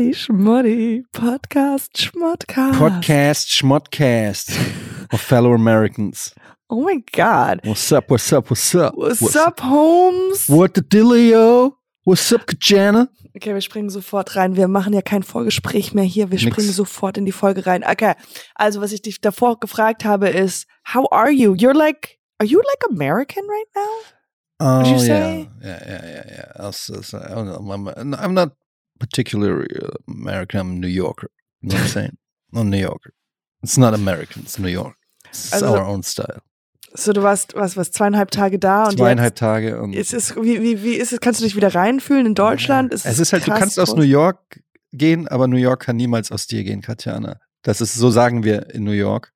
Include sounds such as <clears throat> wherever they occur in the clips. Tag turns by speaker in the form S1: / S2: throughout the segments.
S1: Poddy Schmoddy, Podcast Schmodcast.
S2: Podcast, Schmodcast of fellow Americans.
S1: Oh my God.
S2: What's up, what's up, what's up?
S1: What's, up, Holmes?
S2: What the dealio? What's up, Kajana?
S1: Okay, wir springen sofort rein. Wir machen ja kein Vorgespräch mehr hier. Wir
S2: Nix.
S1: springen sofort in die Folge rein. Okay, also was ich dich davor gefragt habe ist, how are you? You're like, are you like American right now?
S2: Oh,
S1: you
S2: yeah.
S1: say?
S2: Yeah, yeah, yeah, yeah. I'm- I'm not particularly uh, American. I'm New Yorker. You know what I'm saying? I'm New Yorker. It's not American. It's New York. It's
S1: Also-
S2: our own style.
S1: So, du warst, was, was, zweieinhalb Tage da und
S2: Zweieinhalb Tage. Und
S1: jetzt ist es, wie, wie, wie ist es, kannst du dich wieder reinfühlen in Deutschland?
S2: es ist halt, du kannst aus? New York gehen, aber New York kann niemals aus dir gehen, Katjana. Das ist, so sagen wir in New York.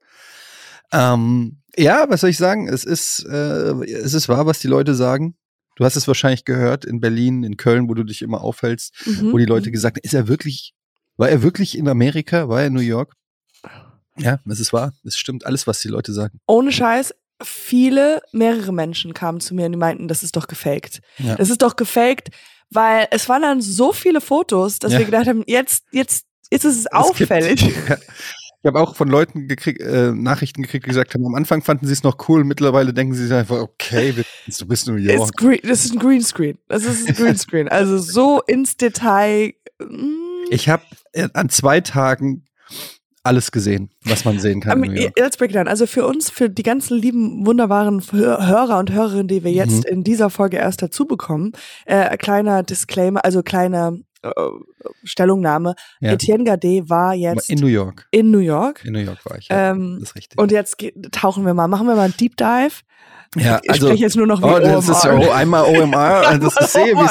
S2: Ähm, ja, was soll ich sagen? Es ist, äh, es ist wahr, was die Leute sagen. Du hast es wahrscheinlich gehört in Berlin, in Köln, wo du dich immer aufhältst,
S1: Mhm.
S2: wo die Leute gesagt haben, ist er wirklich, war er wirklich in Amerika? War er in New York? Ja, es ist wahr. Es stimmt alles, was die Leute sagen.
S1: ohne Scheiß, viele, mehrere Menschen kamen zu mir und die meinten, das ist doch gefaked.
S2: Ja.
S1: Das ist doch gefaked, weil es waren dann so viele Fotos, dass
S2: Ja.
S1: wir gedacht haben, jetzt, jetzt, jetzt ist es
S2: Es
S1: auffällig.
S2: Gibt, <laughs> ja. Ich habe auch von Leuten gekriegt, äh, Nachrichten gekriegt, die gesagt haben, am Anfang fanden sie es noch cool, mittlerweile denken sie sich einfach, okay, <laughs> du bist New York.
S1: green, das ist ein Greenscreen. Das ist ein Greenscreen. Also so ins Detail. mm.
S2: Ich habe an zwei Tagen alles gesehen, was man sehen kann York.
S1: let's break it down. Also für uns, für die ganzen lieben, wunderbaren Hör- Hörer und Hörerinnen, die wir jetzt
S2: Mhm.
S1: in dieser Folge erst dazu bekommen, äh, kleiner Disclaimer, also kleine äh, Stellungnahme.
S2: Ja.
S1: Etienne Gade war jetzt
S2: In New York.
S1: in New York.
S2: In New York war ich. Ja,
S1: Ähm,
S2: das ist richtig.
S1: Und jetzt tauchen wir mal, machen wir mal einen Deep Dive.
S2: ja,
S1: ich spreche jetzt nur noch
S2: Oh, das ist
S1: OMR.
S2: oh, einmal OMR. <laughs> Das ist sehe, wie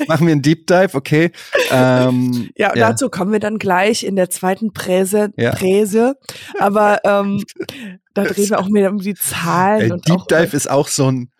S2: es. Machen wir einen Deep Dive, okay. Ähm,
S1: Ja, und dazu kommen wir dann gleich in der zweiten Präse.
S2: Ja.
S1: Präse. Aber ähm, da <laughs> drehen wir auch mehr um die Zahlen. Und
S2: Deep
S1: auch,
S2: Dive ist auch so ein,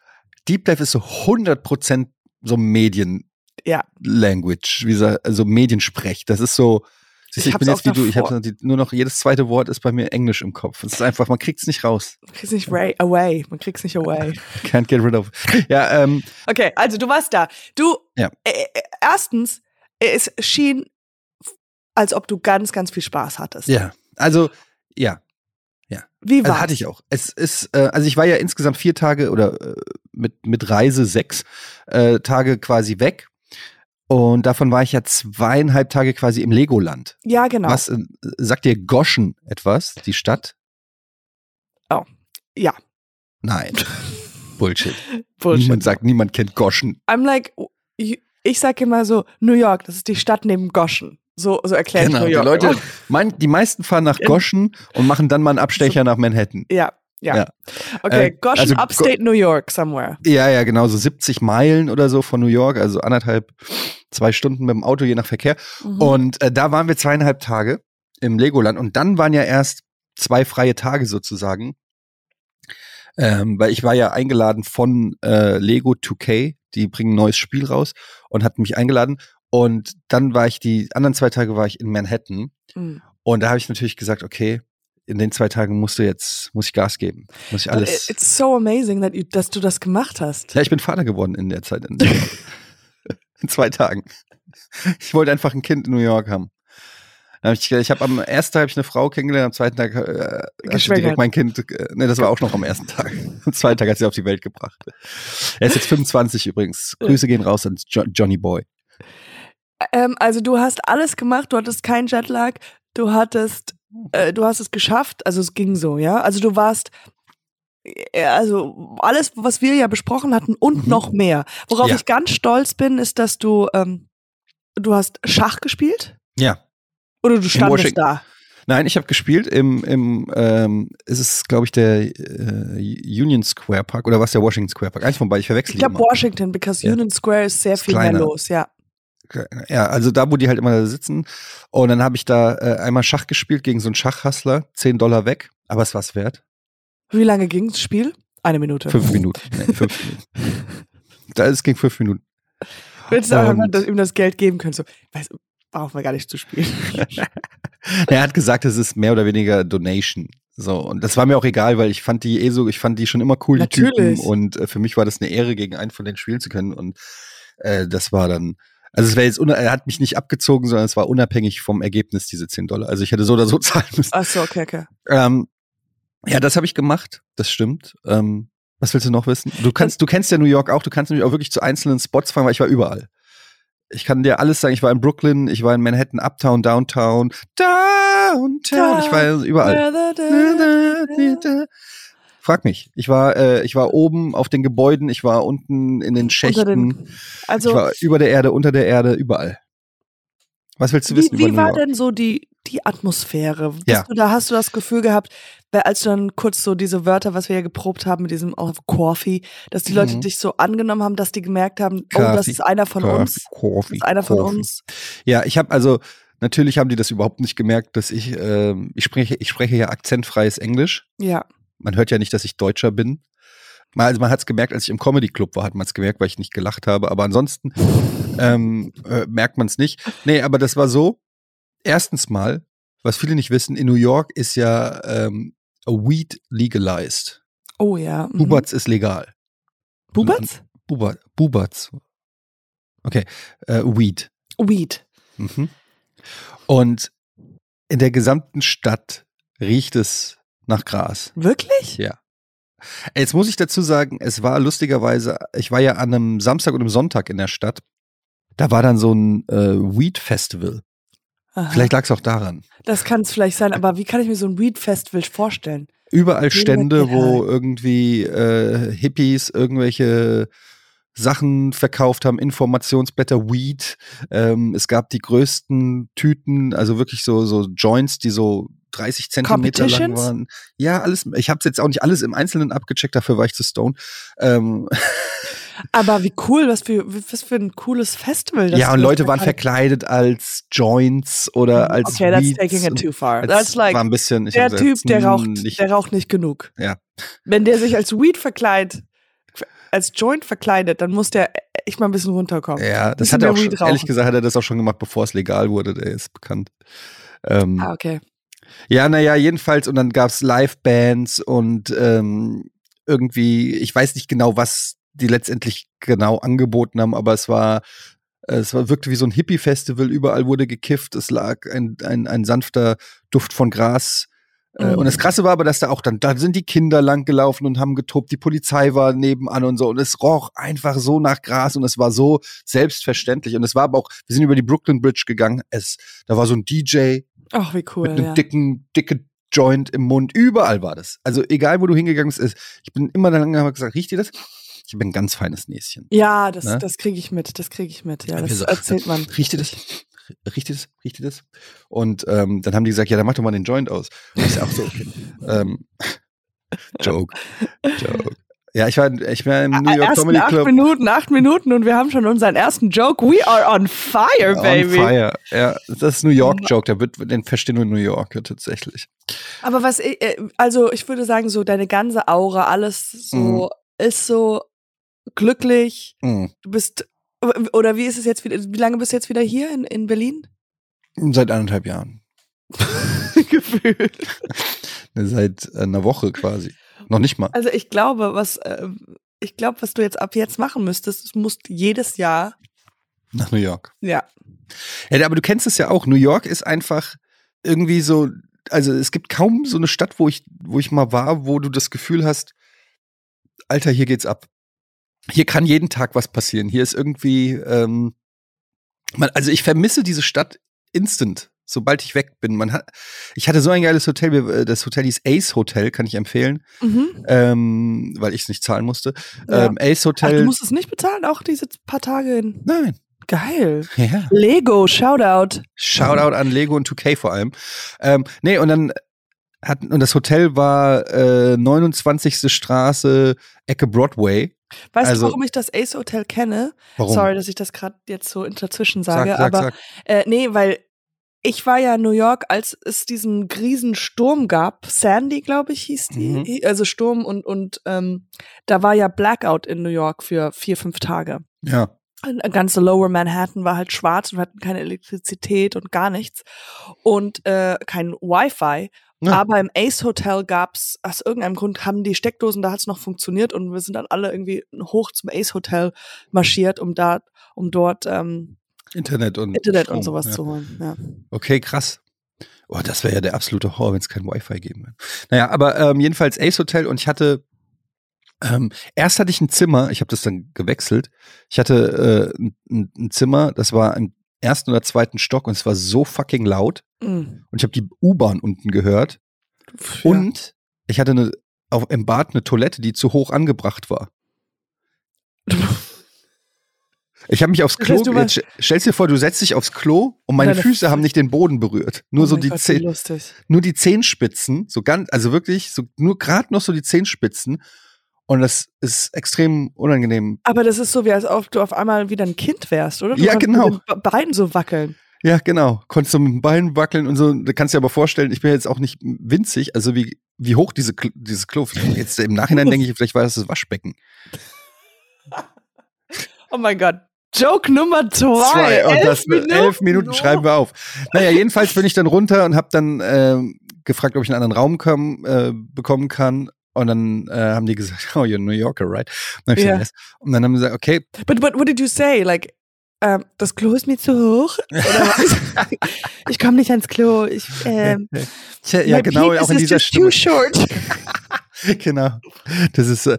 S2: Deep Dive ist so 100% so Medien
S1: Ja.
S2: Language, wie sa- also Mediensprech. Das ist so, siehst
S1: Ich
S2: ich, bin jetzt wie du, ich habe nur noch, jedes zweite Wort ist bei mir Englisch im Kopf. Es ist einfach, man kriegt's nicht raus.
S1: Man kriegt's nicht ra- away. Man kriegt's nicht away. <laughs>
S2: Can't get rid of. Ja, ähm,
S1: Okay, also du warst da. Du,
S2: Ja.
S1: äh, äh, erstens, es schien, als ob du ganz, ganz viel Spaß hattest.
S2: ja, also, ja,
S1: Wie
S2: also
S1: war's?
S2: hatte ich auch. Es ist, äh, also ich war ja insgesamt vier Tage oder äh, mit, mit Reise sechs äh, Tage quasi weg. Und davon war ich ja zweieinhalb Tage quasi im Legoland.
S1: Ja, genau.
S2: Was äh, sagt dir Goschen etwas, die Stadt?
S1: Ja,
S2: Nein. <laughs> Bullshit.
S1: Bullshit.
S2: Niemand sagt, niemand kennt Goschen.
S1: I'm like, ich sag immer so, New York, das ist die Stadt neben Goschen. So, so erkläre ich
S2: Genau.
S1: New
S2: Die
S1: York.
S2: Leute,
S1: immer. <laughs>
S2: mein, die meisten fahren nach. Goschen und machen dann mal einen Abstecher nach Manhattan.
S1: Ja, ja.
S2: Ja.
S1: Okay,
S2: Äh,
S1: Goschen,
S2: also
S1: Upstate New York, somewhere.
S2: Ja, ja, genau, so 70 Meilen oder so von New York, also anderthalb, zwei Stunden mit dem Auto, je nach Verkehr.
S1: Mhm.
S2: Und äh, da waren wir zweieinhalb Tage im Legoland und dann waren ja erst zwei freie Tage sozusagen. Ähm, weil ich war ja eingeladen von äh, Lego 2K, die bringen ein neues Spiel raus und hatten mich eingeladen. Und dann war ich die anderen zwei Tage war ich in Manhattan
S1: Mhm.
S2: und da habe ich natürlich gesagt, okay, in den zwei Tagen musst du jetzt, muss ich Gas geben. Muss ich alles.
S1: But It's so amazing, that you, dass du das gemacht hast.
S2: Ja, ich bin Vater geworden in der Zeit. In, <laughs> in zwei Tagen. Ich wollte einfach ein Kind in New York haben. Hab Ich, ich habe am ersten Tag hab ich eine Frau kennengelernt, am zweiten Tag äh,
S1: Geschwängert.
S2: direkt mein Kind, äh, ne, das war auch noch am ersten Tag. Am zweiten Tag hat sie auf die Welt gebracht. Er ist jetzt 25 übrigens. Grüße gehen raus an jo Johnny Boy.
S1: Ähm, also du hast alles gemacht, du hattest keinen Jetlag, du hattest, äh, du hast es geschafft, also es ging so, ja. Also du warst, äh, also alles, was wir ja besprochen hatten und
S2: Mhm.
S1: noch mehr. Worauf
S2: Ja.
S1: ich ganz stolz bin, ist, dass du, ähm, du hast Schach gespielt
S2: Ja.
S1: oder du standest da.
S2: Nein, ich habe gespielt im, im ähm, es ist, glaube ich, der äh, Union Square Park oder was der Washington Square Park. Eins von beiden, ich verwechsel
S1: Ich glaube. Washington, because
S2: Ja.
S1: Union Square ist sehr
S2: Ist
S1: viel mehr
S2: kleiner.
S1: los, ja.
S2: Ja, also da, wo die halt immer sitzen. Und dann habe ich da äh, einmal Schach gespielt gegen so einen Schachhustler, 10 Dollar weg, aber es war's wert.
S1: Wie lange ging das Spiel? Eine Minute.
S2: Fünf Minuten. Nee, fünf Minuten. <laughs> Da, es ging fünf Minuten.
S1: Hättest du das, ihm das Geld geben können. So, weiß, brauchen wir gar nicht zu spielen. <laughs>
S2: er hat gesagt, es ist mehr oder weniger Donation. So, und das war mir auch egal, weil ich fand die eh so, ich fand die schon immer cool, die
S1: Natürlich.
S2: Typen. Und äh, für mich war das eine Ehre, gegen einen von denen spielen zu können. Und äh, das war dann, Also es wäre jetzt, er hat mich nicht abgezogen, sondern es war unabhängig vom Ergebnis, diese 10 Dollar. Also ich hätte so oder so <laughs> zahlen müssen.
S1: Ach so, okay, okay.
S2: Ähm, ja, das habe ich gemacht, das stimmt. Ähm, was willst du noch wissen? Du kannst, du kennst ja New York auch, du kannst nämlich auch wirklich zu einzelnen Spots fahren, weil ich war überall. Ich kann dir alles sagen, ich war in Brooklyn, ich war in Manhattan, Uptown, Downtown, Downtown, ich war überall. Frag mich. Ich war, äh, ich war oben auf den Gebäuden, ich war unten in den Schächten,
S1: Den, also
S2: ich war über der Erde, unter der Erde, überall. Was willst du
S1: wie,
S2: wissen
S1: wie
S2: New
S1: war denn so die, die Atmosphäre?
S2: Ja.
S1: du, da hast du das Gefühl gehabt, als du dann kurz so diese Wörter, was wir ja geprobt haben mit diesem oh, Coffee, dass die Leute
S2: Mhm.
S1: dich so angenommen haben, dass die gemerkt haben, oh, das
S2: Coffee,
S1: ist einer von
S2: Coffee,
S1: uns. Das
S2: Coffee,
S1: ist einer von
S2: Coffee.
S1: uns.
S2: Ja, ich habe also natürlich haben die das überhaupt nicht gemerkt, dass ich ähm, ich spreche ich spreche ja akzentfreies Englisch.
S1: Ja.
S2: Man hört ja nicht, dass ich Deutscher bin. Also man hat es gemerkt, als ich im Comedy Club war, hat man es gemerkt, weil ich nicht gelacht habe. Aber ansonsten ähm, äh, merkt man es nicht. Nee, aber das war so. Erstens mal, was viele nicht wissen, in New York ist ja ähm, Weed legalized.
S1: Oh ja. Mhm.
S2: Bubatz ist legal.
S1: Bubatz?
S2: Buba, Bubatz. Okay, äh, Weed.
S1: Weed.
S2: Mhm. Und in der gesamten Stadt riecht es nach Gras.
S1: Wirklich?
S2: Ja. Jetzt muss ich dazu sagen, es war lustigerweise, ich war ja an einem Samstag und einem Sonntag in der Stadt. Da war dann so ein äh, Weed Festival.
S1: Aha.
S2: Vielleicht lag es auch daran.
S1: Das kann es vielleicht sein, aber wie kann ich mir so ein Weed-Festival vorstellen?
S2: Überall Stände, wo irgendwie äh, Hippies irgendwelche Sachen verkauft haben, Informationsblätter, Weed. Ähm, es gab die größten Tüten, also wirklich so, so Joints, die so 30 Zentimeter lang waren. Ja, alles. Ich habe jetzt auch nicht alles im Einzelnen abgecheckt, dafür war ich zu stone. Ähm, <laughs>
S1: Aber wie cool, was für, was für ein cooles Festival das
S2: ja, und. Leute waren verkleidet als Joints oder als
S1: Okay, that's
S2: Weeds
S1: taking it too far. That's like
S2: war ein bisschen,
S1: der Typ, der raucht,
S2: nicht,
S1: der raucht nicht genug.
S2: Ja.
S1: Wenn der sich als Weed verkleidet, als Joint verkleidet, dann muss der echt mal ein bisschen runterkommen.
S2: Ja, das hat er auch schon, ehrlich gesagt, hat er das auch schon gemacht, bevor es legal wurde, der ist bekannt. Ähm,
S1: Ah, okay.
S2: Ja, naja, jedenfalls, und dann gab's Live-Bands und ähm, irgendwie, ich weiß nicht genau, was die letztendlich genau angeboten haben, aber es war, es war wirkte wie so ein Hippie-Festival, überall wurde gekifft, es lag ein, ein, ein sanfter Duft von Gras. Äh,
S1: Mhm.
S2: Und das Krasse war aber, dass da auch dann, da sind die Kinder lang gelaufen und haben getobt, die Polizei war nebenan und so und es roch einfach so nach Gras und es war so selbstverständlich und es war aber auch, wir sind über die Brooklyn Bridge gegangen, es, da war so ein DJ,
S1: Ach, wie cool.
S2: mit einem
S1: ja.
S2: dicken, dicke Joint im Mund. Überall war das. Also egal, wo du hingegangen bist, ich bin immer dann lange gesagt, riecht dir das? Ich habe ein ganz feines Näschen.
S1: Ja, das,
S2: Ne?
S1: das kriege ich mit, das kriege ich mit. Ja, das
S2: so,
S1: erzählt man.
S2: Riecht dir das? Riecht dir das? Riecht dir das? Und ähm, dann haben die gesagt, ja, dann mach doch mal den Joint aus. Und ich sag auch so, okay. <laughs> ähm, <laughs> Joke. Joke. Ja, ich war, ich war im New York Comedy
S1: acht
S2: Club.
S1: Minuten, acht Minuten und wir haben schon unseren ersten Joke. We are on fire,
S2: On
S1: baby.
S2: fire. Ja, das ist New York Joke, der wird, den verstehen nur New Yorker tatsächlich.
S1: Aber was, ich- äh, also ich würde sagen, so deine ganze Aura, alles so,
S2: Mhm.
S1: ist so glücklich.
S2: Mhm.
S1: Du bist, oder wie ist es jetzt wieder, wie lange bist du jetzt wieder hier in, in Berlin?
S2: Seit anderthalb Jahren. <laughs>
S1: Gefühlt. <laughs>
S2: Seit einer Woche quasi. Noch nicht mal.
S1: Also ich glaube, was, äh, ich glaube, was du jetzt ab jetzt machen müsstest, du musst jedes Jahr,
S2: Nach New York.
S1: ja,
S2: Ja, aber du kennst es ja auch. New York ist einfach irgendwie so, also es gibt kaum so eine Stadt, wo ich, wo ich mal war, wo du das Gefühl hast, Alter, hier geht's ab. Hier kann jeden Tag was passieren. Hier ist irgendwie, ähm, man, also ich vermisse diese Stadt instant, sobald ich weg bin. Man hat, ich hatte so ein geiles Hotel, äh, das Hotel hieß Ace Hotel, kann ich empfehlen,
S1: mhm.
S2: ähm, weil ich es nicht zahlen musste.
S1: Ja.
S2: Ähm, Ace
S1: Ach,
S2: Hotel.
S1: du musst es nicht bezahlen, auch diese paar Tage in.
S2: nein.
S1: Geil.
S2: Ja.
S1: Lego, Shoutout.
S2: Shoutout an Lego und 2K vor allem. Ähm, nee, und dann hat, und das Hotel war äh, 29. Straße, Ecke Broadway.
S1: Weißt
S2: Also-
S1: du, warum ich das Ace Hotel kenne?
S2: Warum?
S1: Sorry, dass ich das gerade jetzt so dazwischen
S2: sag,
S1: sage,
S2: sag,
S1: aber
S2: sag.
S1: Äh, nee, weil ich war ja in New York, als es diesen riesen Sturm gab. Sandy, glaube ich, hieß die.
S2: Mhm.
S1: Also Sturm und, und ähm, da war ja Blackout in New York für vier, fünf Tage.
S2: Ja.
S1: Und ganze Lower Manhattan war halt schwarz und wir hatten keine Elektrizität und gar nichts. Und äh, kein Wi-Fi.
S2: Ja.
S1: Aber im Ace Hotel gab's aus irgendeinem Grund haben die Steckdosen, da hat's noch funktioniert und wir sind dann alle irgendwie hoch zum Ace Hotel marschiert, um da, um dort ähm,
S2: Internet und
S1: Internet
S2: Strom,
S1: und sowas
S2: ja.
S1: zu holen. Ja.
S2: Okay, krass. Oh, das wäre ja der absolute Horror, wenn es kein Wi-Fi geben würde. Naja, aber ähm, jedenfalls Ace Hotel und ich hatte ähm, erst hatte ich ein Zimmer, ich habe das dann gewechselt. Ich hatte äh, ein, ein- Zimmer, das war im ersten oder zweiten Stock und es war so fucking laut
S1: Mhm.
S2: und ich habe die U-Bahn unten gehört
S1: Ja.
S2: und ich hatte eine, auf, im Bad eine Toilette, die zu hoch angebracht war. <laughs> Ich habe mich aufs Klo, jetzt stellst dir vor, du setzt dich aufs Klo und meine
S1: Deine
S2: Füße
S1: Fü-
S2: haben nicht den Boden berührt. Nur
S1: Oh
S2: so die
S1: Gott,
S2: Zeh nur die Zehenspitzen, so ganz, also wirklich, so nur gerade noch so die Zehenspitzen. Und das ist extrem unangenehm.
S1: Aber das ist so, wie als ob du auf einmal wieder ein Kind wärst, oder? Du
S2: Ja, genau.
S1: Mit den Be- Beinen so wackeln.
S2: Ja, genau. Konntest du mit dem Bein wackeln und so. Da kannst du dir aber vorstellen, ich bin jetzt auch nicht winzig, also wie, wie hoch diese, dieses Klo. <laughs> Jetzt im Nachhinein denke ich, vielleicht war das das Waschbecken.
S1: Oh mein Gott. Joke Nummer zwei.
S2: Zwei. Und
S1: elf
S2: das Minuten, elf Minuten schreiben wir auf. Naja, jedenfalls bin ich dann runter und habe dann ähm, gefragt, ob ich einen anderen Raum kam, äh, bekommen kann. Und dann äh, haben die gesagt, <laughs> oh, you're a New Yorker, right? Und dann,
S1: Ja.
S2: gesagt, yes. und dann haben sie gesagt, okay,
S1: But, but what did you say? Like, ähm, das Klo ist mir zu hoch? Oder was? <laughs> ich komme nicht ans Klo. Ich, ähm,
S2: ja,
S1: my
S2: genau,
S1: penis
S2: auch in dieser Stimme.
S1: Too short. <laughs>
S2: genau. Das ist äh,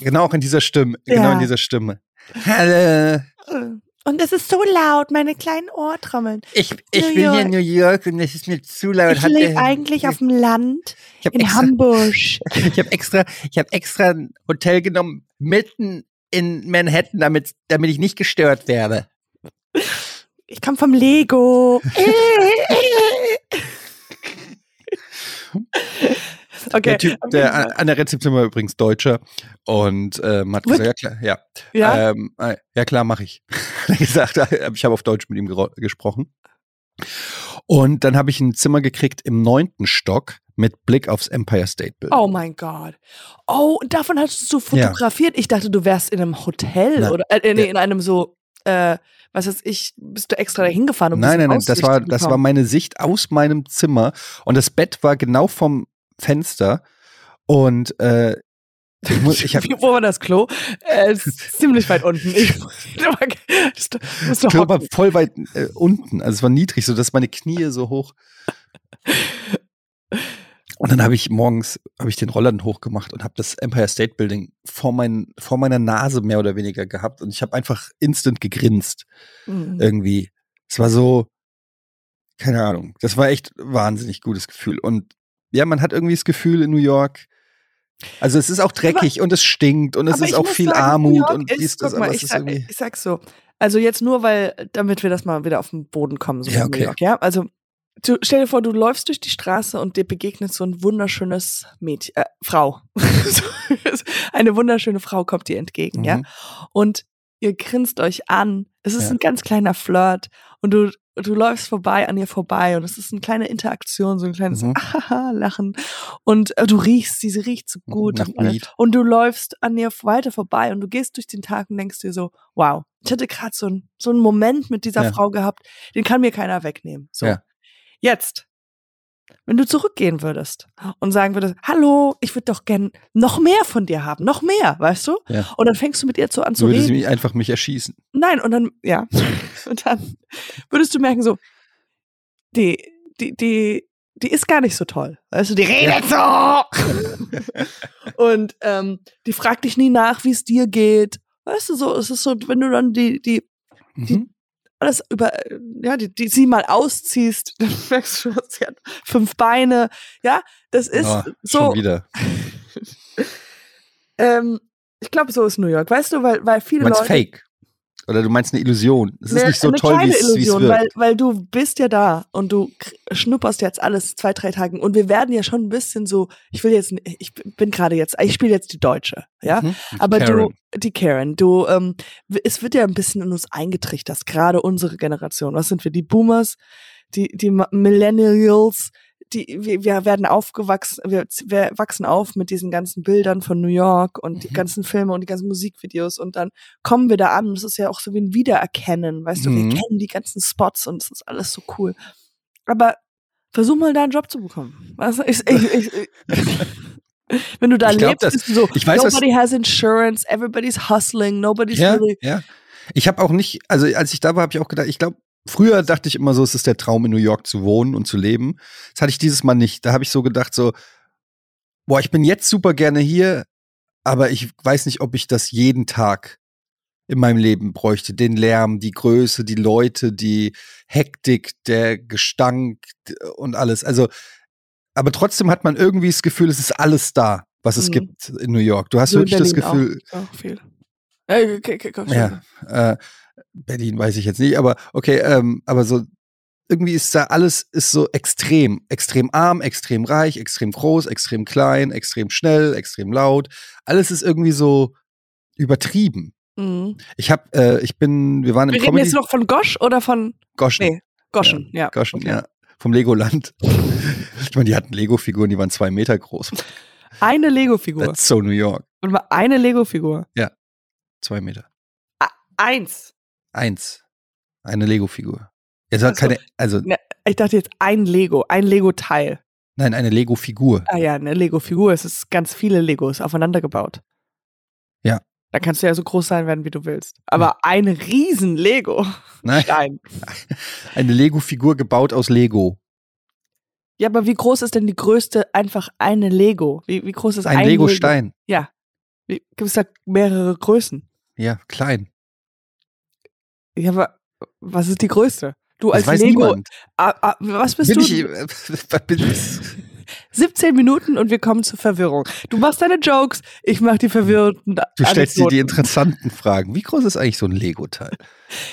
S2: genau auch in dieser Stimme. Genau
S1: Ja.
S2: in dieser Stimme. Hallo.
S1: Und es ist so laut, meine kleinen Ohrtrommeln.
S2: Ich,
S1: ich New bin hier in
S2: New York und es ist mir zu laut.
S1: Ich lebe eigentlich auf dem Land
S2: ich habe
S1: in
S2: extra,
S1: Hamburg. <laughs>
S2: ich hab extra, ich habe extra ein Hotel genommen mitten in Manhattan, damit, damit ich nicht gestört werde.
S1: Ich komme vom Lego. <laughs> <laughs> <laughs> okay.
S2: Der Typ, der an der Rezeption war übrigens Deutscher und ähm, hat
S1: What?
S2: gesagt, ja klar, ja,
S1: ja?
S2: ähm, äh, ja klar, mache ich. <laughs> Gesagt, <laughs> äh, ich habe auf Deutsch mit ihm gesprochen. Und dann habe ich ein Zimmer gekriegt im neunten Stock mit Blick aufs Empire State Building.
S1: Oh mein Gott. Oh, davon hattest du fotografiert. Ich dachte, du wärst in einem Hotel
S2: Nein.
S1: oder äh, nee,
S2: Ja.
S1: in einem so, äh, was weiß ich, bist du extra dahin gefahren? Um
S2: nein, nein, nein, das war, das war meine Sicht aus meinem Zimmer und das Bett war genau vom Fenster und äh, <laughs> ich, muss, ich hab,
S1: Wie- Wo war das Klo? Äh, es ist <laughs> ziemlich weit unten. Ich, <laughs> das, doch
S2: Klo war voll weit äh, unten, also es war niedrig, so dass meine Knie so hoch. Und dann habe ich morgens habe ich den Roller dann hochgemacht und habe das Empire State Building vor, mein, vor meiner Nase mehr oder weniger gehabt und ich habe einfach instant gegrinst
S1: Mhm.
S2: irgendwie. Es war so keine Ahnung, das war echt wahnsinnig gutes Gefühl und ja, man hat irgendwie das Gefühl in New York also es ist auch dreckig und es stinkt und es
S1: Aber
S2: ist auch viel
S1: sagen,
S2: Armut und
S1: ist,
S2: dies, das,
S1: mal,
S2: aber
S1: ich,
S2: ist
S1: sag,
S2: irgendwie
S1: ich sag's so. Also jetzt nur, weil, damit wir das mal wieder auf den Boden kommen, so
S2: Ja,
S1: in
S2: okay.
S1: New York, ja? Also du, stell dir vor, du läufst durch die Straße und dir begegnet so ein wunderschönes Mädchen, äh, Frau. <laughs> Eine wunderschöne Frau kommt dir entgegen, ja?
S2: Mhm.
S1: Und ihr grinst euch an. Es ist
S2: Ja.
S1: ein ganz kleiner Flirt und du, du läufst vorbei an ihr vorbei und es ist eine kleine Interaktion, so ein kleines
S2: Mhm.
S1: Ahaha, Lachen. Und äh, du riechst, sie, sie riecht so gut.
S2: Weed.
S1: und du läufst an ihr weiter vorbei und du gehst durch den Tag und denkst dir so, wow, ich hatte gerade so, ein, so einen Moment mit dieser
S2: Ja.
S1: Frau gehabt, den kann mir keiner wegnehmen. So.
S2: Ja.
S1: Jetzt. Wenn du zurückgehen würdest und sagen würdest, hallo, ich würde doch gern noch mehr von dir haben, noch mehr, weißt du?
S2: Ja.
S1: Und dann fängst du mit ihr so an zu
S2: würde
S1: reden.
S2: sie mich einfach mich erschießen.
S1: Nein, und dann, ja. <laughs> Und dann würdest du merken, so, die, die, die, die ist gar nicht so toll. Weißt du, die redet so. <laughs> und ähm, die fragt dich nie nach, wie es dir geht. Weißt du, so, es ist so, wenn du dann die, die,
S2: Mhm.
S1: Alles über, ja, die, die sie mal ausziehst, <laughs> dann merkst du schon, sie hat fünf Beine. Ja, das ist
S2: Oh,
S1: so.
S2: Schon wieder. <laughs>
S1: Ähm, ich glaube, so ist New York. Weißt du, weil, weil viele Leute.
S2: Fake. Oder du meinst eine Illusion. Es ist nicht so
S1: eine
S2: toll, wie es
S1: Illusion,
S2: wirkt.
S1: weil, weil du bist ja da und du schnupperst jetzt alles zwei, drei Tagen und wir werden ja schon ein bisschen so, ich will jetzt, ich bin gerade jetzt, ich spiele jetzt die Deutsche, ja,
S2: Mhm.
S1: aber
S2: Karen.
S1: du, die Karen, du, ähm, es wird ja ein bisschen in uns eingetrichtert, gerade unsere Generation, was sind wir, die Boomers, die, die Millennials, die, wir, wir werden aufgewachsen, wir, wir wachsen auf mit diesen ganzen Bildern von New York und die
S2: Mhm.
S1: ganzen Filme und die ganzen Musikvideos und dann kommen wir da an und es ist ja auch so wie ein Wiedererkennen, weißt du,
S2: Mhm.
S1: wir kennen die ganzen Spots und es ist alles so cool. Aber versuch mal da einen Job zu bekommen. Weißt du? ich, ich, ich, <laughs> wenn du da
S2: Ich glaub,
S1: lebst,
S2: das-
S1: bist du so,
S2: ich weiß,
S1: nobody has insurance, everybody's hustling, nobody's
S2: Ja,
S1: really,
S2: ja. Ich habe auch nicht, also als ich da war, habe ich auch gedacht, ich glaube, früher dachte ich immer so, es ist der Traum, in New York zu wohnen und zu leben. Das hatte ich dieses Mal nicht. Da habe ich so gedacht, so, boah, ich bin jetzt super gerne hier, aber ich weiß nicht, ob ich das jeden Tag in meinem Leben bräuchte. Den Lärm, die Größe, die Leute, die Hektik, der Gestank und alles. Also, aber trotzdem hat man irgendwie das Gefühl, es ist alles da, was es
S1: Mhm.
S2: gibt in New York. Du hast
S1: So
S2: wirklich das Gefühl,
S1: Auch, auch viel. Äh, okay, okay, komm,
S2: ja, äh, Berlin weiß ich jetzt nicht, aber okay, ähm, aber so irgendwie ist da alles ist so extrem, extrem arm, extrem reich, extrem groß, extrem klein, extrem schnell, extrem laut. Alles ist irgendwie so übertrieben.
S1: Mhm.
S2: Ich hab, äh, ich bin, wir waren im
S1: Wir reden
S2: Comedy
S1: jetzt noch von Gosch oder von
S2: Goschen,
S1: Nee, Goschen? Ja.
S2: Goschen,
S1: okay.
S2: ja, vom Legoland. ich meine, die hatten Lego-Figuren, die waren zwei Meter groß.
S1: Eine Lego-Figur.
S2: That's so New York.
S1: Und mal eine Lego-Figur.
S2: Zwei Meter.
S1: Eins.
S2: Eins. Eine Lego-Figur. Jetzt hat keine, also
S1: Ne, ich dachte jetzt ein Lego, ein Lego-Teil.
S2: nein, eine Lego-Figur.
S1: Ah ja, eine Lego-Figur. Es ist ganz viele Legos aufeinander gebaut.
S2: Ja.
S1: Da kannst du ja so groß sein werden, wie du willst. Aber ein riesen Lego. <laughs>
S2: Nein,
S1: Stein. <laughs>
S2: eine Lego-Figur gebaut aus Lego.
S1: Ja, aber wie groß ist denn die größte einfach eine Lego? Wie, wie groß ist ein,
S2: Ein Lego-Stein.
S1: Ja. Wie- Gibt es da mehrere Größen?
S2: Ja, klein.
S1: Ja, aber was ist die größte? Du als Lego. Ah, ah, was bist
S2: Bin
S1: du?
S2: ich, äh, bin ich? <laughs>
S1: 17 Minuten und wir kommen zur Verwirrung. Du machst deine Jokes, ich mach die verwirrten.
S2: Du stellst dir die interessanten Fragen. Wie groß ist eigentlich so ein Lego-Teil? <laughs>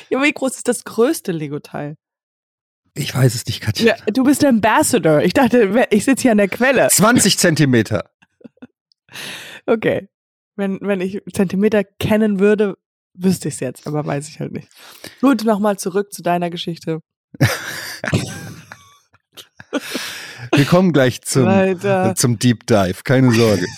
S1: Ja, wie groß ist das größte Lego-Teil?
S2: Ich weiß es nicht, Katja.
S1: Ja, du bist der Ambassador. Ich dachte, ich sitze hier an der Quelle.
S2: 20 Zentimeter. <laughs>
S1: Okay. Wenn, wenn ich Zentimeter kennen würde, wüsste ich es jetzt, aber weiß ich halt nicht. Gut, nochmal zurück zu deiner Geschichte. <laughs>
S2: Wir kommen gleich zum,
S1: Weiter.
S2: zum Deep Dive. Keine Sorge. <laughs>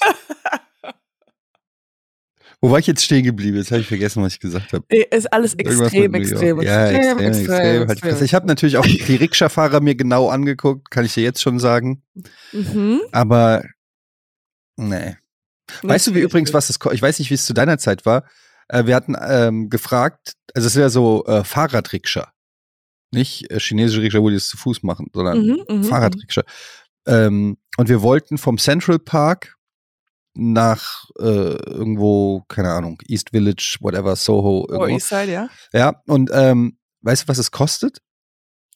S2: Wo war ich jetzt stehen geblieben? Jetzt habe ich vergessen, was ich gesagt habe.
S1: Äh, Ist alles extrem, extrem,
S2: Ja,
S1: extrem,
S2: extrem, extrem. Halt krass. Ich habe natürlich auch die Rikscha-Fahrer mir genau angeguckt, kann ich dir jetzt schon sagen.
S1: Mhm.
S2: Aber nee. Weißt du, wie übrigens, was das Ich weiß nicht, wie es zu deiner Zeit war. Äh, wir hatten ähm, gefragt, also es ist ja so äh, Fahrradrikscha. Nicht äh, chinesische Rikscha, wo die es zu Fuß machen, sondern
S1: Mhm, mhm,
S2: Fahrradrikscha. Ähm, und wir wollten vom Central Park nach äh, irgendwo, keine Ahnung, East Village, whatever, Soho,
S1: Oh,
S2: irgendwo.
S1: Eastside, ja.
S2: Ja, und ähm, weißt du, was es kostet?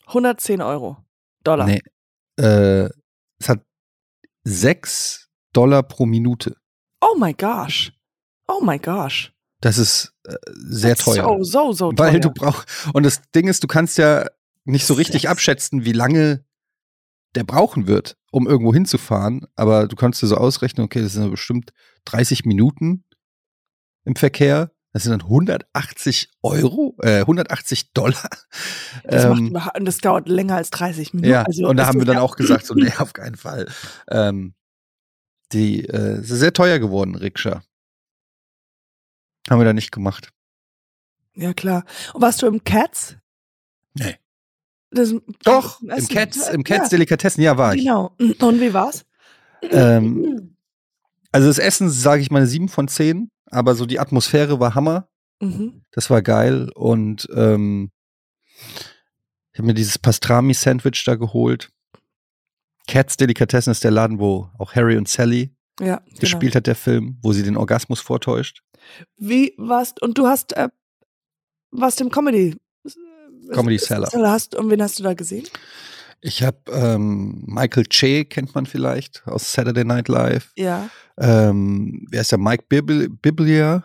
S1: 110 Euro. Dollar.
S2: Nee. Äh, es hat sechs Dollar pro Minute.
S1: Oh my gosh. Oh my gosh.
S2: Das ist äh, sehr
S1: That's
S2: teuer.
S1: So, so, so
S2: Weil
S1: teuer.
S2: du brauchst, und das Ding ist, du kannst ja nicht so richtig
S1: Sechs.
S2: abschätzen, wie lange der brauchen wird, um irgendwo hinzufahren. Aber du kannst dir so ausrechnen, okay, das sind ja bestimmt 30 Minuten im Verkehr. Das sind dann 180 Euro, äh, 180 Dollar.
S1: das,
S2: Ähm,
S1: macht, und das dauert länger als 30 Minuten.
S2: ja,
S1: also,
S2: und da haben wir dann auch gesagt, so, <laughs> nee, auf keinen Fall. Ähm, die äh, ist sehr teuer geworden, Rikscha. Haben wir da nicht gemacht.
S1: Ja, klar. Und warst du im Cats?
S2: Nee.
S1: Das,
S2: Doch, im Cats, im
S1: ja,
S2: Cats Delikatessen, ja, war ich.
S1: Genau. Und wie war's?
S2: Ähm, also das Essen, sage ich mal, eine 7 von 10, aber so die Atmosphäre war Hammer.
S1: Mhm.
S2: Das war geil. Und ähm, ich habe mir dieses Pastrami-Sandwich da geholt. Cats Delikatessen ist der Laden, wo auch Harry und Sally
S1: Ja, genau.
S2: gespielt hat, der Film, wo sie den Orgasmus vortäuscht.
S1: Wie warst und du hast äh, warst im Comedy
S2: Comedy Cellar.
S1: Hast, und wen hast du da gesehen?
S2: Ich habe ähm, Michael Che, kennt man vielleicht, aus Saturday Night Live.
S1: Ja.
S2: Ähm, wer ist der? Mike Bibl Biblia?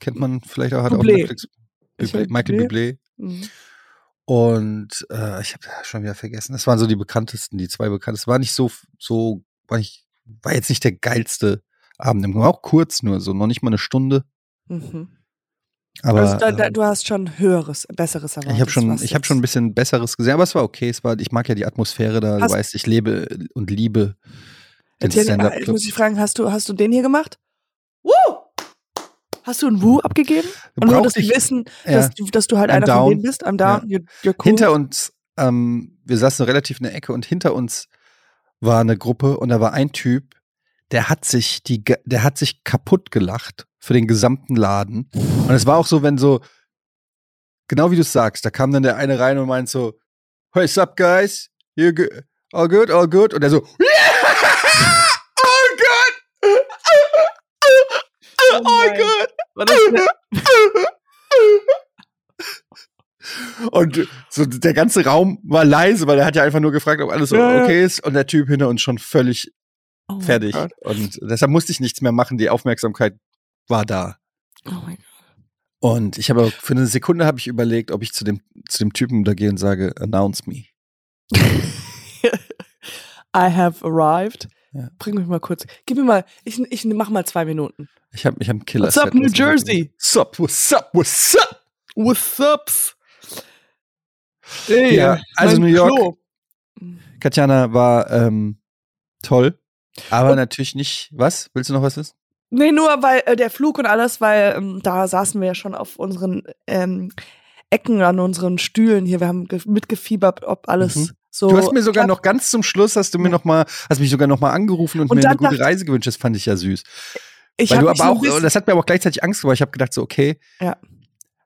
S2: Kennt man vielleicht auch, hat auch
S1: Bublé.
S2: Netflix.
S1: Ich
S2: Bublé, Michael Bublé.
S1: Mhm.
S2: Und äh, ich habe schon wieder vergessen. Das waren so die bekanntesten, die zwei bekanntesten. War nicht so, so, war, nicht, war jetzt nicht der geilste Abend. War auch kurz nur, so noch nicht mal eine Stunde.
S1: Mhm.
S2: Aber
S1: also da, da,
S2: ähm,
S1: du hast schon höheres, besseres erwartet.
S2: ich habe schon, ich
S1: jetzt-
S2: schon ein bisschen besseres gesehen, aber es war okay. Es war, ich mag ja die Atmosphäre da.
S1: Hast-
S2: du weißt, ich lebe und liebe den Stand-up
S1: ich
S2: Club.
S1: muss dich fragen, hast du, hast du den hier gemacht? Woo! Hast du ein Woo abgegeben? Und nur das
S2: ich-
S1: Wissen,
S2: ja.
S1: dass, du, dass du halt
S2: I'm
S1: einer
S2: down.
S1: von denen bist? I'm down, you're, you're cool.
S2: Hinter uns, ähm, wir saßen relativ in der Ecke und hinter uns war eine Gruppe und da war ein Typ, der hat sich die, der hat sich kaputt gelacht für den gesamten Laden. Und es war auch so, wenn so genau wie du es sagst, da kam dann der eine rein und meint so, Hey, sup, guys? You go all good, all good? Und er so, <laughs> all good!
S1: Oh <laughs>
S2: all good! <laughs> Und so der ganze Raum war leise, weil er hat ja einfach nur gefragt, ob alles
S1: Ja, ja.
S2: okay ist. Und der Typ hinter uns schon völlig
S1: Oh
S2: fertig.
S1: Gott.
S2: Und deshalb musste ich nichts mehr machen. Die Aufmerksamkeit war da.
S1: Oh mein Gott.
S2: Und ich habe für eine Sekunde habe ich überlegt, ob ich zu dem, zu dem Typen da gehe und sage, announce me. <laughs>
S1: I have arrived.
S2: Ja.
S1: Bring mich mal kurz. Gib mir mal, ich, ich mach mal zwei Minuten.
S2: Ich habe ich hab einen Killer.
S1: What's up, New Jersey?
S2: What's up, what's up, what's up?
S1: What's ups? Ey,
S2: Ja, also New York-
S1: Klo.
S2: Katjana war ähm, toll, aber natürlich nicht. Was? Willst du noch was wissen?
S1: Nee, nur weil äh, der Flug und alles, weil ähm, da saßen wir ja schon auf unseren ähm, Ecken an unseren Stühlen hier. Wir haben ge- mitgefiebert, ob alles
S2: Mhm.
S1: so.
S2: Du hast mir sogar noch ganz zum Schluss hast du mir
S1: Ja.
S2: noch mal, hast mich sogar noch mal angerufen und,
S1: Und
S2: mir eine gute Reise gewünscht. Das fand ich ja süß.
S1: Ich
S2: Weil du aber auch, das hat mir aber auch gleichzeitig Angst gemacht. Ich habe gedacht so, okay,
S1: Ja.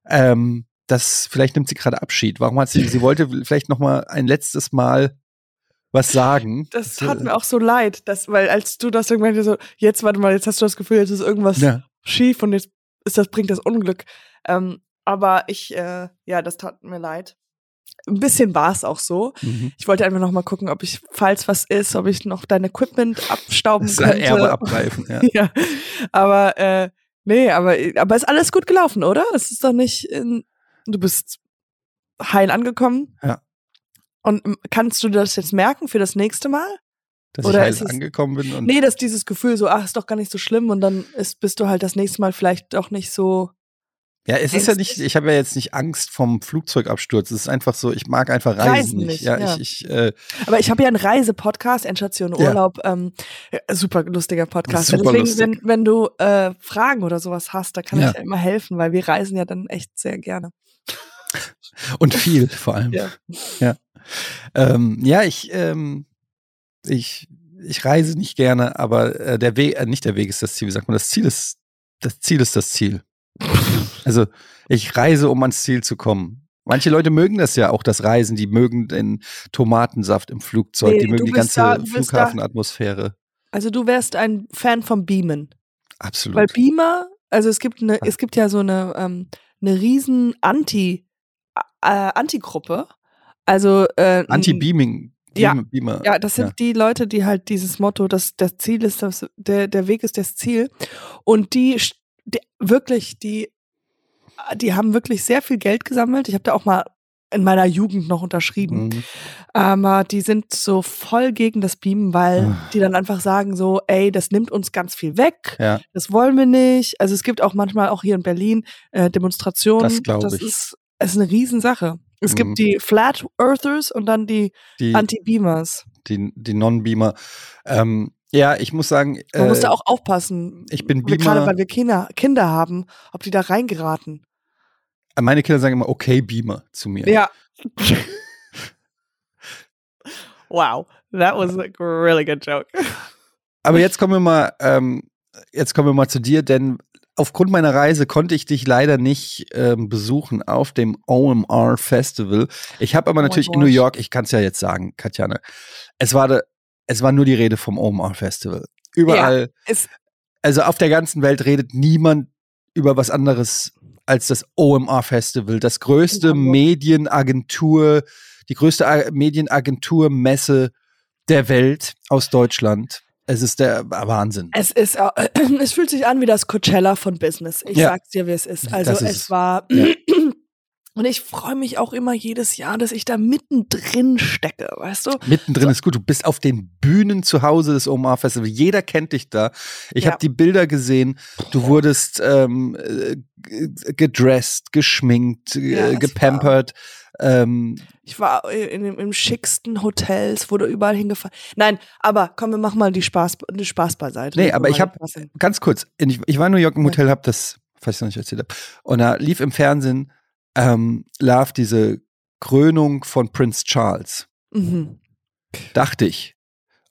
S2: ähm, das vielleicht nimmt sie gerade Abschied. Warum hat sie? Sie wollte vielleicht noch mal ein letztes Mal was sagen.
S1: Das hat mir auch so leid, dass, weil als du das irgendwann so, jetzt warte mal, jetzt hast du das Gefühl, jetzt ist irgendwas
S2: Ja.
S1: schief und jetzt ist das, bringt das Unglück. Ähm, aber ich, äh, ja, das tat mir leid. Ein bisschen war es auch so.
S2: Mhm.
S1: Ich wollte einfach noch mal gucken, ob ich, falls was ist, ob ich noch dein Equipment abstauben
S2: Das
S1: könnte.
S2: Erbe abgreifen. Ja. <laughs>
S1: ja. Aber, äh, nee, aber, aber ist alles gut gelaufen, oder? Es ist doch nicht, in, du bist heil angekommen.
S2: Ja.
S1: Und kannst du das jetzt merken für das nächste Mal?
S2: Dass
S1: Oder
S2: ich
S1: es-
S2: angekommen bin und
S1: Nee, dass dieses Gefühl so, ach, ist doch gar nicht so schlimm und dann ist, bist du halt das nächste Mal vielleicht doch nicht so.
S2: Ja, es ist ja nicht, ich habe ja jetzt nicht Angst vom Flugzeugabsturz. Es ist einfach so, ich mag einfach Reisen,
S1: Reisen
S2: nicht.
S1: nicht,
S2: Ja,
S1: ja.
S2: ich, ich äh,
S1: Aber ich habe ja einen Reisepodcast, Endstation
S2: Ja.
S1: Urlaub, ähm, äh, super lustiger Podcast.
S2: Super
S1: Deswegen,
S2: lustig.
S1: wenn, wenn du äh, Fragen oder sowas hast, da kann
S2: Ja.
S1: ich ja immer helfen, weil wir reisen ja dann echt sehr gerne.
S2: Und viel vor allem.
S1: Ja.
S2: Ja, ähm, ja ich, ähm, ich, ich reise nicht gerne, aber äh, der Weg, äh, nicht der Weg ist das Ziel, wie sagt man, das Ziel ist, das Ziel ist das Ziel. Also ich reise, um ans Ziel zu kommen. Manche Leute mögen das ja auch, das Reisen, die mögen den Tomatensaft im Flugzeug,
S1: Nee,
S2: die mögen die ganze
S1: da-
S2: Flughafenatmosphäre.
S1: Also du wärst ein Fan vom Beamen.
S2: Absolut.
S1: Weil Beamer, also es gibt eine, es gibt ja so eine, ähm, eine riesen Anti, äh, Anti-Gruppe. Also äh,
S2: Anti-Beaming.
S1: Ja.
S2: Beam- Beamer.
S1: Ja, das sind
S2: Ja.
S1: die Leute, die halt dieses Motto, dass das Ziel ist, das, der, der Weg ist das Ziel. Und die, die wirklich, die, die haben wirklich sehr viel Geld gesammelt. Ich habe da auch mal in meiner Jugend noch unterschrieben.
S2: Mhm.
S1: Aber die sind so voll gegen das Beamen, weil
S2: Ah.
S1: die dann einfach sagen so, ey, das nimmt uns ganz viel weg.
S2: Ja.
S1: Das wollen wir nicht. Also es gibt auch manchmal auch hier in Berlin äh, Demonstrationen.
S2: Das glaub ich.
S1: ist, ist eine Riesensache. Es
S2: Mhm.
S1: gibt die Flat Earthers und dann die
S2: Die,
S1: Anti-Beamers.
S2: die, die Non-Beamer. Ähm, ja, ich muss sagen,
S1: Man muss
S2: äh,
S1: da auch aufpassen.
S2: ich bin
S1: wir- Gerade
S2: Beamer-
S1: weil wir Kinder, Kinder haben, ob die da reingeraten.
S2: meine Kinder sagen immer, okay, Beamer zu mir.
S1: Ja. <laughs> wow, that was a really good joke.
S2: Aber jetzt kommen wir mal, ähm, jetzt kommen wir mal zu dir, denn aufgrund meiner Reise konnte ich dich leider nicht ähm, besuchen auf dem OMR Festival. Ich habe aber
S1: Oh
S2: natürlich in. New York, ich kann es ja jetzt sagen, Katjana, es war, de, es war nur die Rede vom OMR Festival. Überall,
S1: Es,
S2: also auf der ganzen Welt redet niemand über was anderes als das OMR Festival, das größte. Medienagentur, die größte Medienagenturmesse der Welt aus Deutschland. Es ist der Wahnsinn.
S1: es ist, äh, <clears throat> es fühlt sich an wie das Coachella von Business. Ich
S2: Ja.
S1: sag's dir, wie es ist. Also
S2: ist
S1: es war.
S2: Ja. <clears throat>
S1: Und ich freue mich auch immer jedes Jahr, dass ich da mittendrin stecke, weißt du?
S2: Mittendrin ist gut. Du bist auf den Bühnen zu Hause des OMR Festival. Jeder kennt dich da. Ich
S1: Ja.
S2: habe die Bilder gesehen. Du wurdest ähm, äh, gedressed, geschminkt, äh,
S1: Ja,
S2: gepampert. Ähm,
S1: Ich war in, in, im schicksten Hotels, wurde überall hingefahren. Nein, aber komm, wir machen mal die Spaß, die Spaß beiseite.
S2: Nee, aber ich hab-
S1: sein.
S2: ganz kurz. Ich, ich war in New York im
S1: Ja.
S2: Hotel, hab das, falls ich noch nicht erzählt habe. Und da lief im Fernsehen, ähm, lief diese Krönung von Prince Charles.
S1: Mhm.
S2: dachte ich.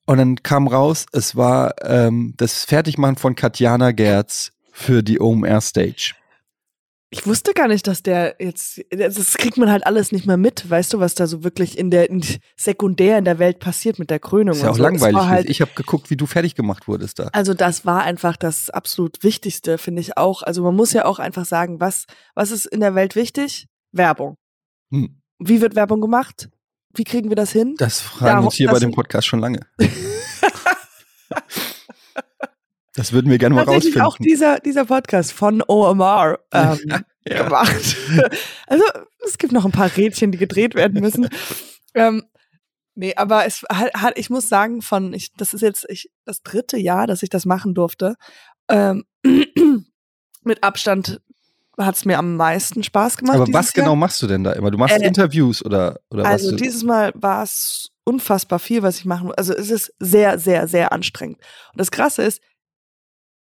S2: Und dann kam raus, es war ähm, das Fertigmachen von Katjana Gerz für die OMR Stage.
S1: Ich wusste gar nicht, dass der jetzt, das kriegt man halt alles nicht mehr mit, weißt du, was da so wirklich in der in sekundär in der Welt passiert mit der Krönung.
S2: Ist ja auch
S1: so.
S2: Langweilig.
S1: Halt,
S2: ich habe geguckt, wie du fertig gemacht wurdest da.
S1: also das war einfach das absolut Wichtigste, finde ich auch. Also man muss ja auch einfach sagen, was, was ist in der Welt wichtig? Werbung.
S2: Hm.
S1: Wie wird Werbung gemacht? Wie kriegen wir das hin?
S2: Das fragen
S1: Ja,
S2: uns hier bei dem Podcast schon lange. <laughs> Das würden wir gerne mal rausfinden.
S1: auch dieser, dieser Podcast von OMR <laughs> ähm,
S2: Ja.
S1: gemacht. <laughs> Also es gibt noch ein paar Rädchen, die gedreht werden müssen. ähm, nee, aber es hat, hat, ich muss sagen, von, ich, das ist jetzt ich, das dritte Jahr, dass ich das machen durfte. Ähm, <clears throat> mit Abstand hat es mir am meisten Spaß gemacht.
S2: Aber was
S1: Jahr.
S2: genau machst du denn da immer? Du machst
S1: Äh,
S2: Interviews oder, oder
S1: Also
S2: was? du-
S1: dieses Mal war es unfassbar viel, was ich machen muss. Also es ist sehr, sehr, sehr anstrengend. Und das Krasse ist,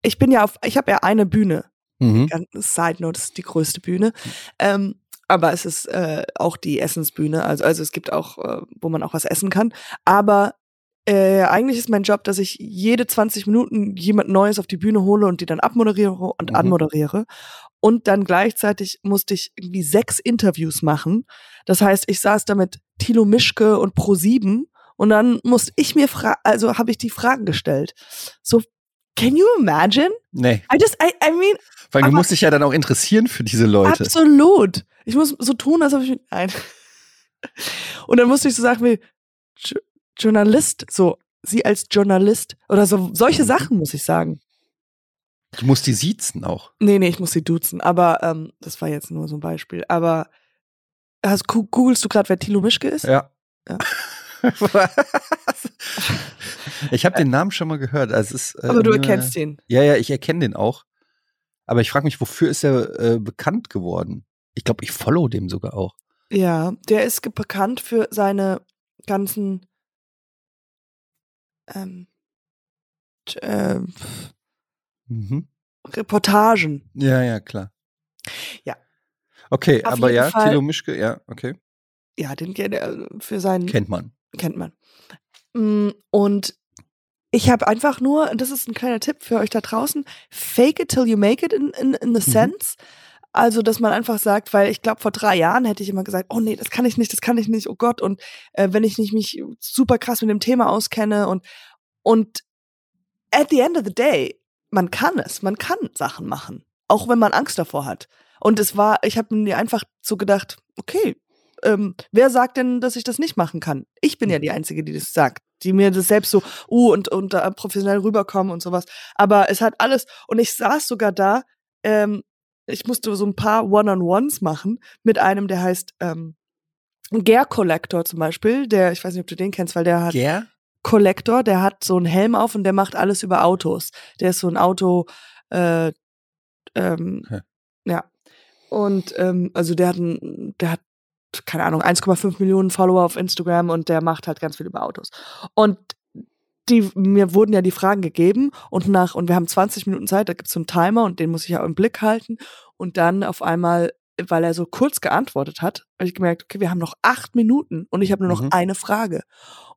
S1: ich bin ja auf, ich habe ja eine Bühne.
S2: Mhm.
S1: Side Note, ist die größte Bühne. Ähm, aber es ist äh, auch die Essensbühne. Also, also es gibt auch, äh, wo man auch was essen kann. Aber äh, eigentlich ist mein Job, dass ich jede 20 Minuten jemand Neues auf die Bühne hole und die dann abmoderiere und
S2: Mhm.
S1: anmoderiere. Und dann gleichzeitig musste ich irgendwie sechs Interviews machen. Das heißt, ich saß da mit Thilo Mischke und Pro7 und dann musste ich mir fra also habe ich die Fragen gestellt. So, can you imagine?
S2: Nee,
S1: I just, I, I mean,
S2: weil du musst dich ja dann auch interessieren für diese Leute.
S1: Absolut. Ich muss so tun, als ob ich. Nein. Und dann musste ich so sagen wie Jo- Journalist, so, sie als Journalist oder so, solche Sachen muss ich sagen.
S2: Du musst die siezen auch.
S1: Nee, nee, ich muss sie duzen, aber ähm, das war jetzt nur so ein Beispiel. Aber hast, googelst du gerade, wer Thilo Mischke ist?
S2: Ja.
S1: Ja.
S2: Was? <laughs> ich habe den Namen schon mal gehört. Also ist, äh,
S1: aber du
S2: äh,
S1: erkennst ihn.
S2: Ja, ja, ich erkenne den auch. Aber ich frage mich, wofür ist er äh, bekannt geworden? Ich glaube, ich follow dem sogar auch.
S1: Ja, der ist bekannt für seine ganzen ähm, äh,
S2: Mhm.
S1: Reportagen.
S2: Ja, ja, klar.
S1: Ja.
S2: Okay,
S1: Auf
S2: aber ja,
S1: Fall-
S2: Thilo Mischke, ja, okay.
S1: Ja, den kennt er für seinen
S2: Kennt man.
S1: Kennt man. Mm, Und ich habe einfach nur, und das ist ein kleiner Tipp für euch da draußen, fake it till you make it in, in, in the
S2: Mhm.
S1: sense. Also, dass man einfach sagt, weil ich glaube, vor drei Jahren hätte ich immer gesagt, oh nee, das kann ich nicht, das kann ich nicht, oh Gott. Und äh, wenn ich nicht mich super krass mit dem Thema auskenne und, und at the end of the day, man kann es, man kann Sachen machen, auch wenn man Angst davor hat. Und es war, ich habe mir einfach so gedacht, okay, ähm, wer sagt denn, dass ich das nicht machen kann? Ich bin ja die Einzige, die das sagt, die mir das selbst so, uh, und, und äh, professionell rüberkommen und sowas. Aber es hat alles, und ich saß sogar da, ähm, ich musste so ein paar One-on-Ones machen mit einem, der heißt ähm, Gear Collector zum Beispiel, der, ich weiß nicht, ob du den kennst, weil der hat
S2: Ger?
S1: Collector, der hat so einen Helm auf und der macht alles über Autos. Der ist so ein Auto, äh, ähm,
S2: Hä.
S1: ja. Und ähm, also der hat ein, der hat, keine Ahnung, 1,5 Millionen Follower auf Instagram und der macht halt ganz viel über Autos. Und die, mir wurden ja die Fragen gegeben und nach, und wir haben 20 Minuten Zeit, da gibt's so einen Timer und den muss ich ja im Blick halten. Und dann auf einmal, weil er so kurz geantwortet hat, habe ich gemerkt, okay, wir haben noch acht Minuten und ich habe nur noch
S2: Mhm.
S1: eine Frage.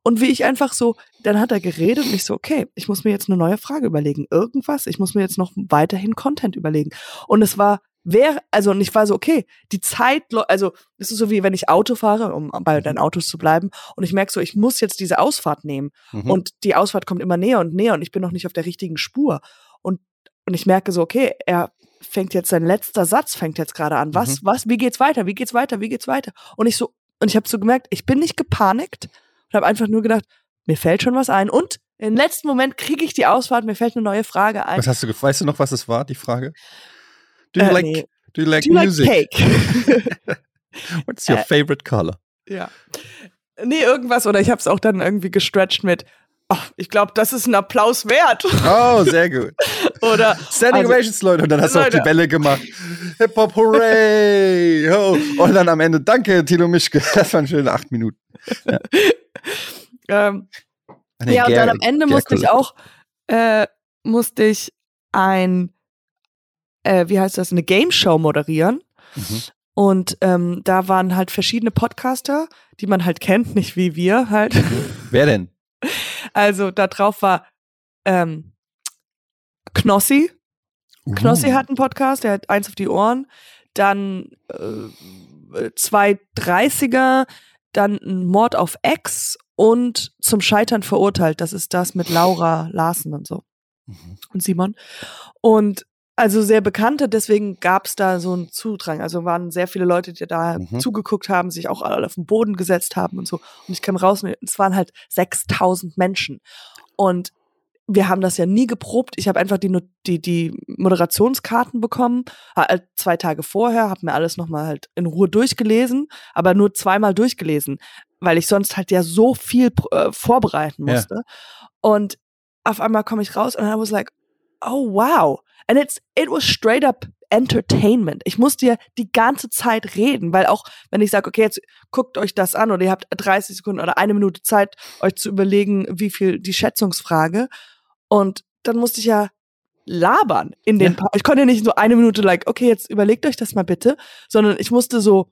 S1: Und wie ich einfach so, dann hat er geredet und ich so, okay, ich muss mir jetzt eine neue Frage überlegen. Irgendwas, ich muss mir jetzt noch weiterhin Content überlegen. Und es war, wer, also, und ich war so, okay, die Zeit, also, es ist so wie wenn ich Auto fahre, um bei deinen Autos zu bleiben, und ich merke so, ich muss jetzt diese Ausfahrt nehmen.
S2: Mhm.
S1: Und die Ausfahrt kommt immer näher und näher und ich bin noch nicht auf der richtigen Spur. Und, und ich merke so, okay, er fängt jetzt, sein letzter Satz fängt jetzt gerade an. Was, was, wie geht's weiter? Wie geht's weiter? Wie geht's weiter? Und ich so, und ich habe so gemerkt, ich bin nicht gepanikt und habe einfach nur gedacht, mir fällt schon was ein. Und im letzten Moment kriege ich die Ausfahrt, mir fällt eine neue Frage ein.
S2: was hast du, weißt du noch, was es war, die Frage? Do you
S1: Äh,
S2: like,
S1: nee.
S2: do you like
S1: Do you like
S2: music?
S1: cake? <laughs>
S2: What's your
S1: Äh,
S2: favorite color?
S1: ja. Nee, irgendwas. Oder ich habe es auch dann irgendwie gestretched mit, oh, ich glaube, das ist ein Applaus wert.
S2: Oh, <laughs> sehr gut.
S1: Oder
S2: Standing
S1: Also-
S2: Ovations, Leute. Und dann hast du auch die Bälle gemacht. Hip-Hop, hooray! Ho. Und dann am Ende, danke, Tilo Mischke. <laughs> Das waren schöne acht Minuten.
S1: ähm,
S2: Ah, nee,
S1: ja, und dann am Ende
S2: Ger-
S1: musste ich auch, äh, musste ich ein, äh, wie heißt das, eine Game Show moderieren.
S2: Mhm.
S1: Und ähm, da waren halt verschiedene Podcaster, die man halt kennt, <laughs> nicht wie wir halt.
S2: Wer denn?
S1: Also da drauf war ähm, Knossi. Knossi
S2: Uh.
S1: hat einen Podcast, der hat eins auf die Ohren. dann äh, zwei 30er, dann ein Mord auf Ex und zum Scheitern verurteilt. Das ist das mit Laura Larsen und so
S2: Mhm.
S1: und Simon. Und also sehr bekannte, deswegen gab es da so einen Zudrang. Also waren sehr viele Leute, die da
S2: Mhm.
S1: zugeguckt haben, sich auch alle auf den Boden gesetzt haben und so. Und ich kam raus und es waren halt 6000 Menschen. Und wir haben das ja nie geprobt. Ich habe einfach die, die, die Moderationskarten bekommen, halt zwei Tage vorher, habe mir alles nochmal halt in Ruhe durchgelesen, aber nur zweimal durchgelesen, weil ich sonst halt ja so viel äh, vorbereiten
S2: Ja.
S1: musste. Und auf einmal komme ich raus und I was like, oh wow. And it's, it was straight up entertainment. Ich musste ja die ganze Zeit reden, weil auch wenn ich sage, okay, jetzt guckt euch das an oder ihr habt 30 Sekunden oder eine Minute Zeit, euch zu überlegen, wie viel die Schätzungsfrage. Und dann musste ich ja labern in den
S2: Ja.
S1: paar. Ich konnte ja nicht so eine Minute like, okay, jetzt überlegt euch das mal bitte, sondern ich musste so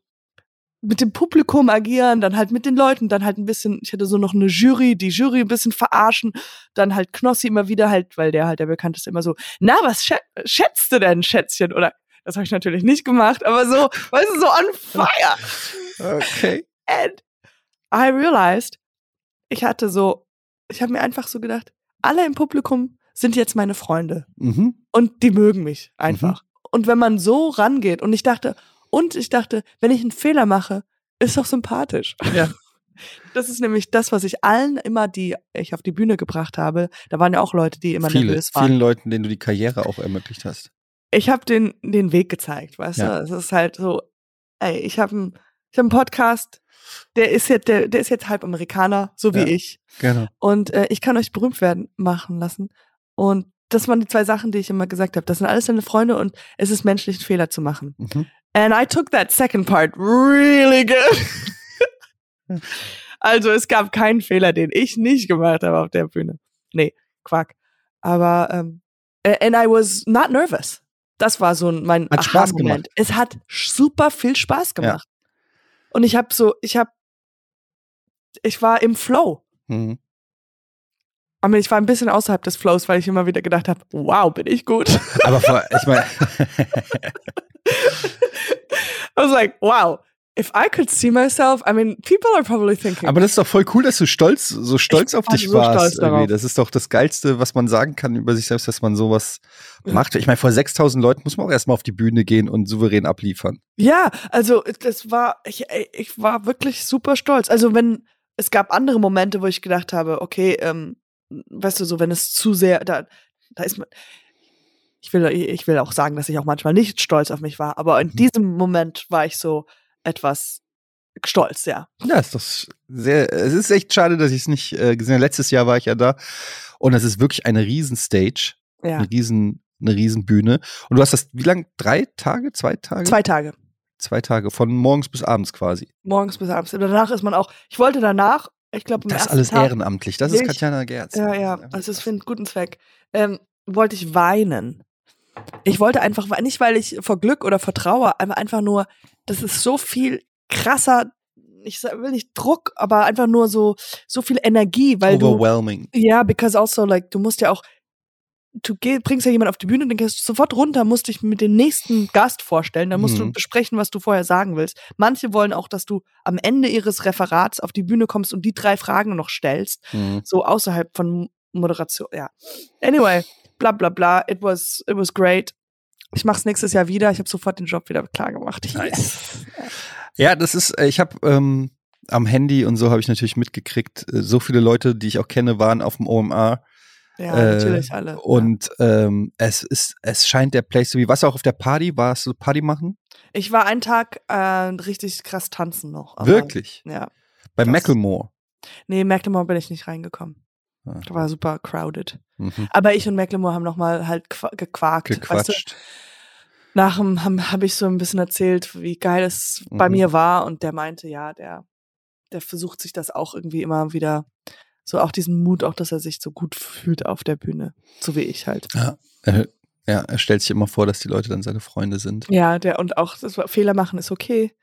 S1: mit dem Publikum agieren, dann halt mit den Leuten, dann halt ein bisschen, ich hatte so noch eine Jury, die Jury ein bisschen verarschen, dann halt Knossi immer wieder halt, weil der halt der bekannteste immer so, na, was schä schätzt du denn, Schätzchen? Oder das habe ich natürlich nicht gemacht, aber so, weißt du, so on fire.
S2: Okay.
S1: And I realized, ich hatte so, ich habe mir einfach so gedacht, alle im Publikum sind jetzt meine Freunde
S2: Mhm.
S1: und die mögen mich einfach. Und wenn man so rangeht und ich dachte, und ich dachte, wenn ich einen Fehler mache, ist doch sympathisch.
S2: Ja. <laughs>
S1: Das ist nämlich das, was ich allen immer, die ich auf die Bühne gebracht habe, da waren ja auch Leute, die immer
S2: Viele,
S1: nervös waren.
S2: vielen Leuten, denen du die Karriere auch ermöglicht hast.
S1: Ich habe den, den Weg gezeigt, weißt
S2: Ja.
S1: du? Es ist halt so, ey, ich habe einen hab einen Podcast, der ist jetzt, der, der ist jetzt halb Amerikaner, so wie
S2: Ja.
S1: ich.
S2: Genau.
S1: Und äh, ich kann euch berühmt werden machen lassen. Und das waren die zwei Sachen, die ich immer gesagt habe. Das sind alles deine Freunde und es ist menschlich, einen Fehler zu machen.
S2: Mhm.
S1: And I took that second part really good. <laughs> also es gab keinen Fehler, den ich nicht gemacht habe auf der Bühne. Nee, Quack. Aber ähm, and I was not nervous. Das war so ein- mein
S2: Hat Spaß
S1: Aha-Moment. Es hat super viel Spaß gemacht. Und ich habe so, ich habe, ich war im Flow.
S2: Mhm.
S1: Aber ich war ein bisschen außerhalb des Flows, weil ich immer wieder gedacht habe, wow, bin ich gut.
S2: Aber vor, ich meine, <laughs>
S1: I was like, wow, if I could see myself, I mean, people are probably thinking.
S2: aber das ist doch voll cool, dass du stolz, so stolz auf
S1: war
S2: dich
S1: so
S2: warst. Das ist doch das Geilste, was man sagen kann über sich selbst, dass man sowas macht. Ich meine, vor 6000 Leuten muss man auch erstmal auf die Bühne gehen und souverän abliefern.
S1: ja, also das war, ich, ich war wirklich super stolz. Also wenn, es gab andere Momente, wo ich gedacht habe, okay, ähm, weißt du, so wenn es zu sehr, da, da ist man, ich will, ich will auch sagen, dass ich auch manchmal nicht stolz auf mich war, aber in
S2: Mhm.
S1: diesem Moment war ich so etwas stolz, ja.
S2: Ja, ist doch sehr, es ist echt schade, dass ich es nicht äh, gesehen habe. Letztes Jahr war ich ja da und es ist wirklich eine Riesenstage,
S1: Ja.
S2: eine riesen, eine Riesenbühne. Und du hast das, wie lang? Drei Tage? Zwei Tage?
S1: Zwei Tage.
S2: Zwei Tage, von morgens bis abends quasi.
S1: Morgens bis abends. Und danach ist man auch, ich wollte danach, ich glaube,
S2: Das ist alles
S1: Tag,
S2: ehrenamtlich. Das ist Katjana Gerz.
S1: Ja, ja, also es für einen guten Zweck. Ähm, wollte ich weinen. Ich wollte einfach, nicht weil ich vor Glück oder vor Trauer, aber einfach nur, das ist so viel krasser, ich will nicht Druck, aber einfach nur so, so viel Energie, weil du,
S2: Overwhelming.
S1: ja, because also, like, du musst ja auch, du bringst ja jemanden auf die Bühne, dann gehst du sofort runter, musst dich mit dem nächsten Gast vorstellen, dann musst du
S2: Mhm.
S1: besprechen, was du vorher sagen willst. Manche wollen auch, dass du am Ende ihres Referats auf die Bühne kommst und die drei Fragen noch stellst
S2: Mhm.
S1: so außerhalb von Moderation. Ja. Anyway, bla bla bla. It was, it was great. Ich mach's nächstes Jahr wieder. Ich habe sofort den Job wieder klar gemacht. <laughs>
S2: Nice. Ja, das ist, äh, ich habe ähm, am Handy und so habe ich natürlich mitgekriegt, äh, so viele Leute, die ich auch kenne, waren auf dem OMR.
S1: Ja,
S2: Äh,
S1: natürlich alle.
S2: Und ähm, es ist, es scheint der Place to be. Was auch auf der Party? Warst du Party machen?
S1: ja. Ich war einen Tag äh, richtig krass tanzen noch.
S2: Wirklich?
S1: Ja.
S2: Bei Macklemore.
S1: Nee, Macklemore bin ich nicht reingekommen.
S2: Ah.
S1: War super crowded.
S2: Mhm.
S1: Aber ich und Macklemore haben noch mal halt qua- gequakt. Weißt du?
S2: Gequatscht.
S1: Nach dem habe hab ich so ein bisschen erzählt, wie geil es bei
S2: Mhm.
S1: mir war und der meinte, ja, der, der versucht sich das auch irgendwie immer wieder, so auch diesen Mut, auch dass er sich so gut fühlt auf der Bühne, so wie ich halt.
S2: Ja. Er, ja, er stellt sich immer vor, dass die Leute dann seine Freunde sind.
S1: Ja, der und auch das Fehler machen ist okay.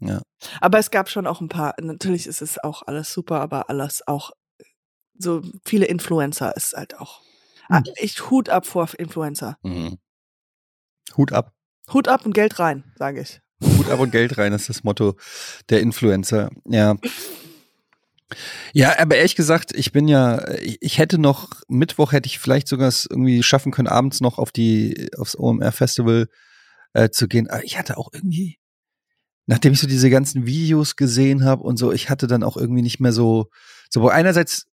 S2: Ja.
S1: Aber es gab schon auch ein paar, natürlich ist es auch alles super, aber alles auch so viele Influencer ist halt auch. Ah,
S2: Hm.
S1: Ich Hut ab vor Influencer.
S2: Mhm. Hut ab.
S1: Hut ab und Geld rein, sage ich.
S2: Hut ab und Geld rein, ist das Motto der Influencer. Ja. Ja, aber ehrlich gesagt, ich bin ja, ich hätte noch, Mittwoch hätte ich vielleicht sogar es irgendwie schaffen können, abends noch auf die, aufs OMR Festival äh, zu gehen. Aber ich hatte auch irgendwie, nachdem ich so diese ganzen Videos gesehen habe und so, ich hatte dann auch irgendwie nicht mehr so, so einerseits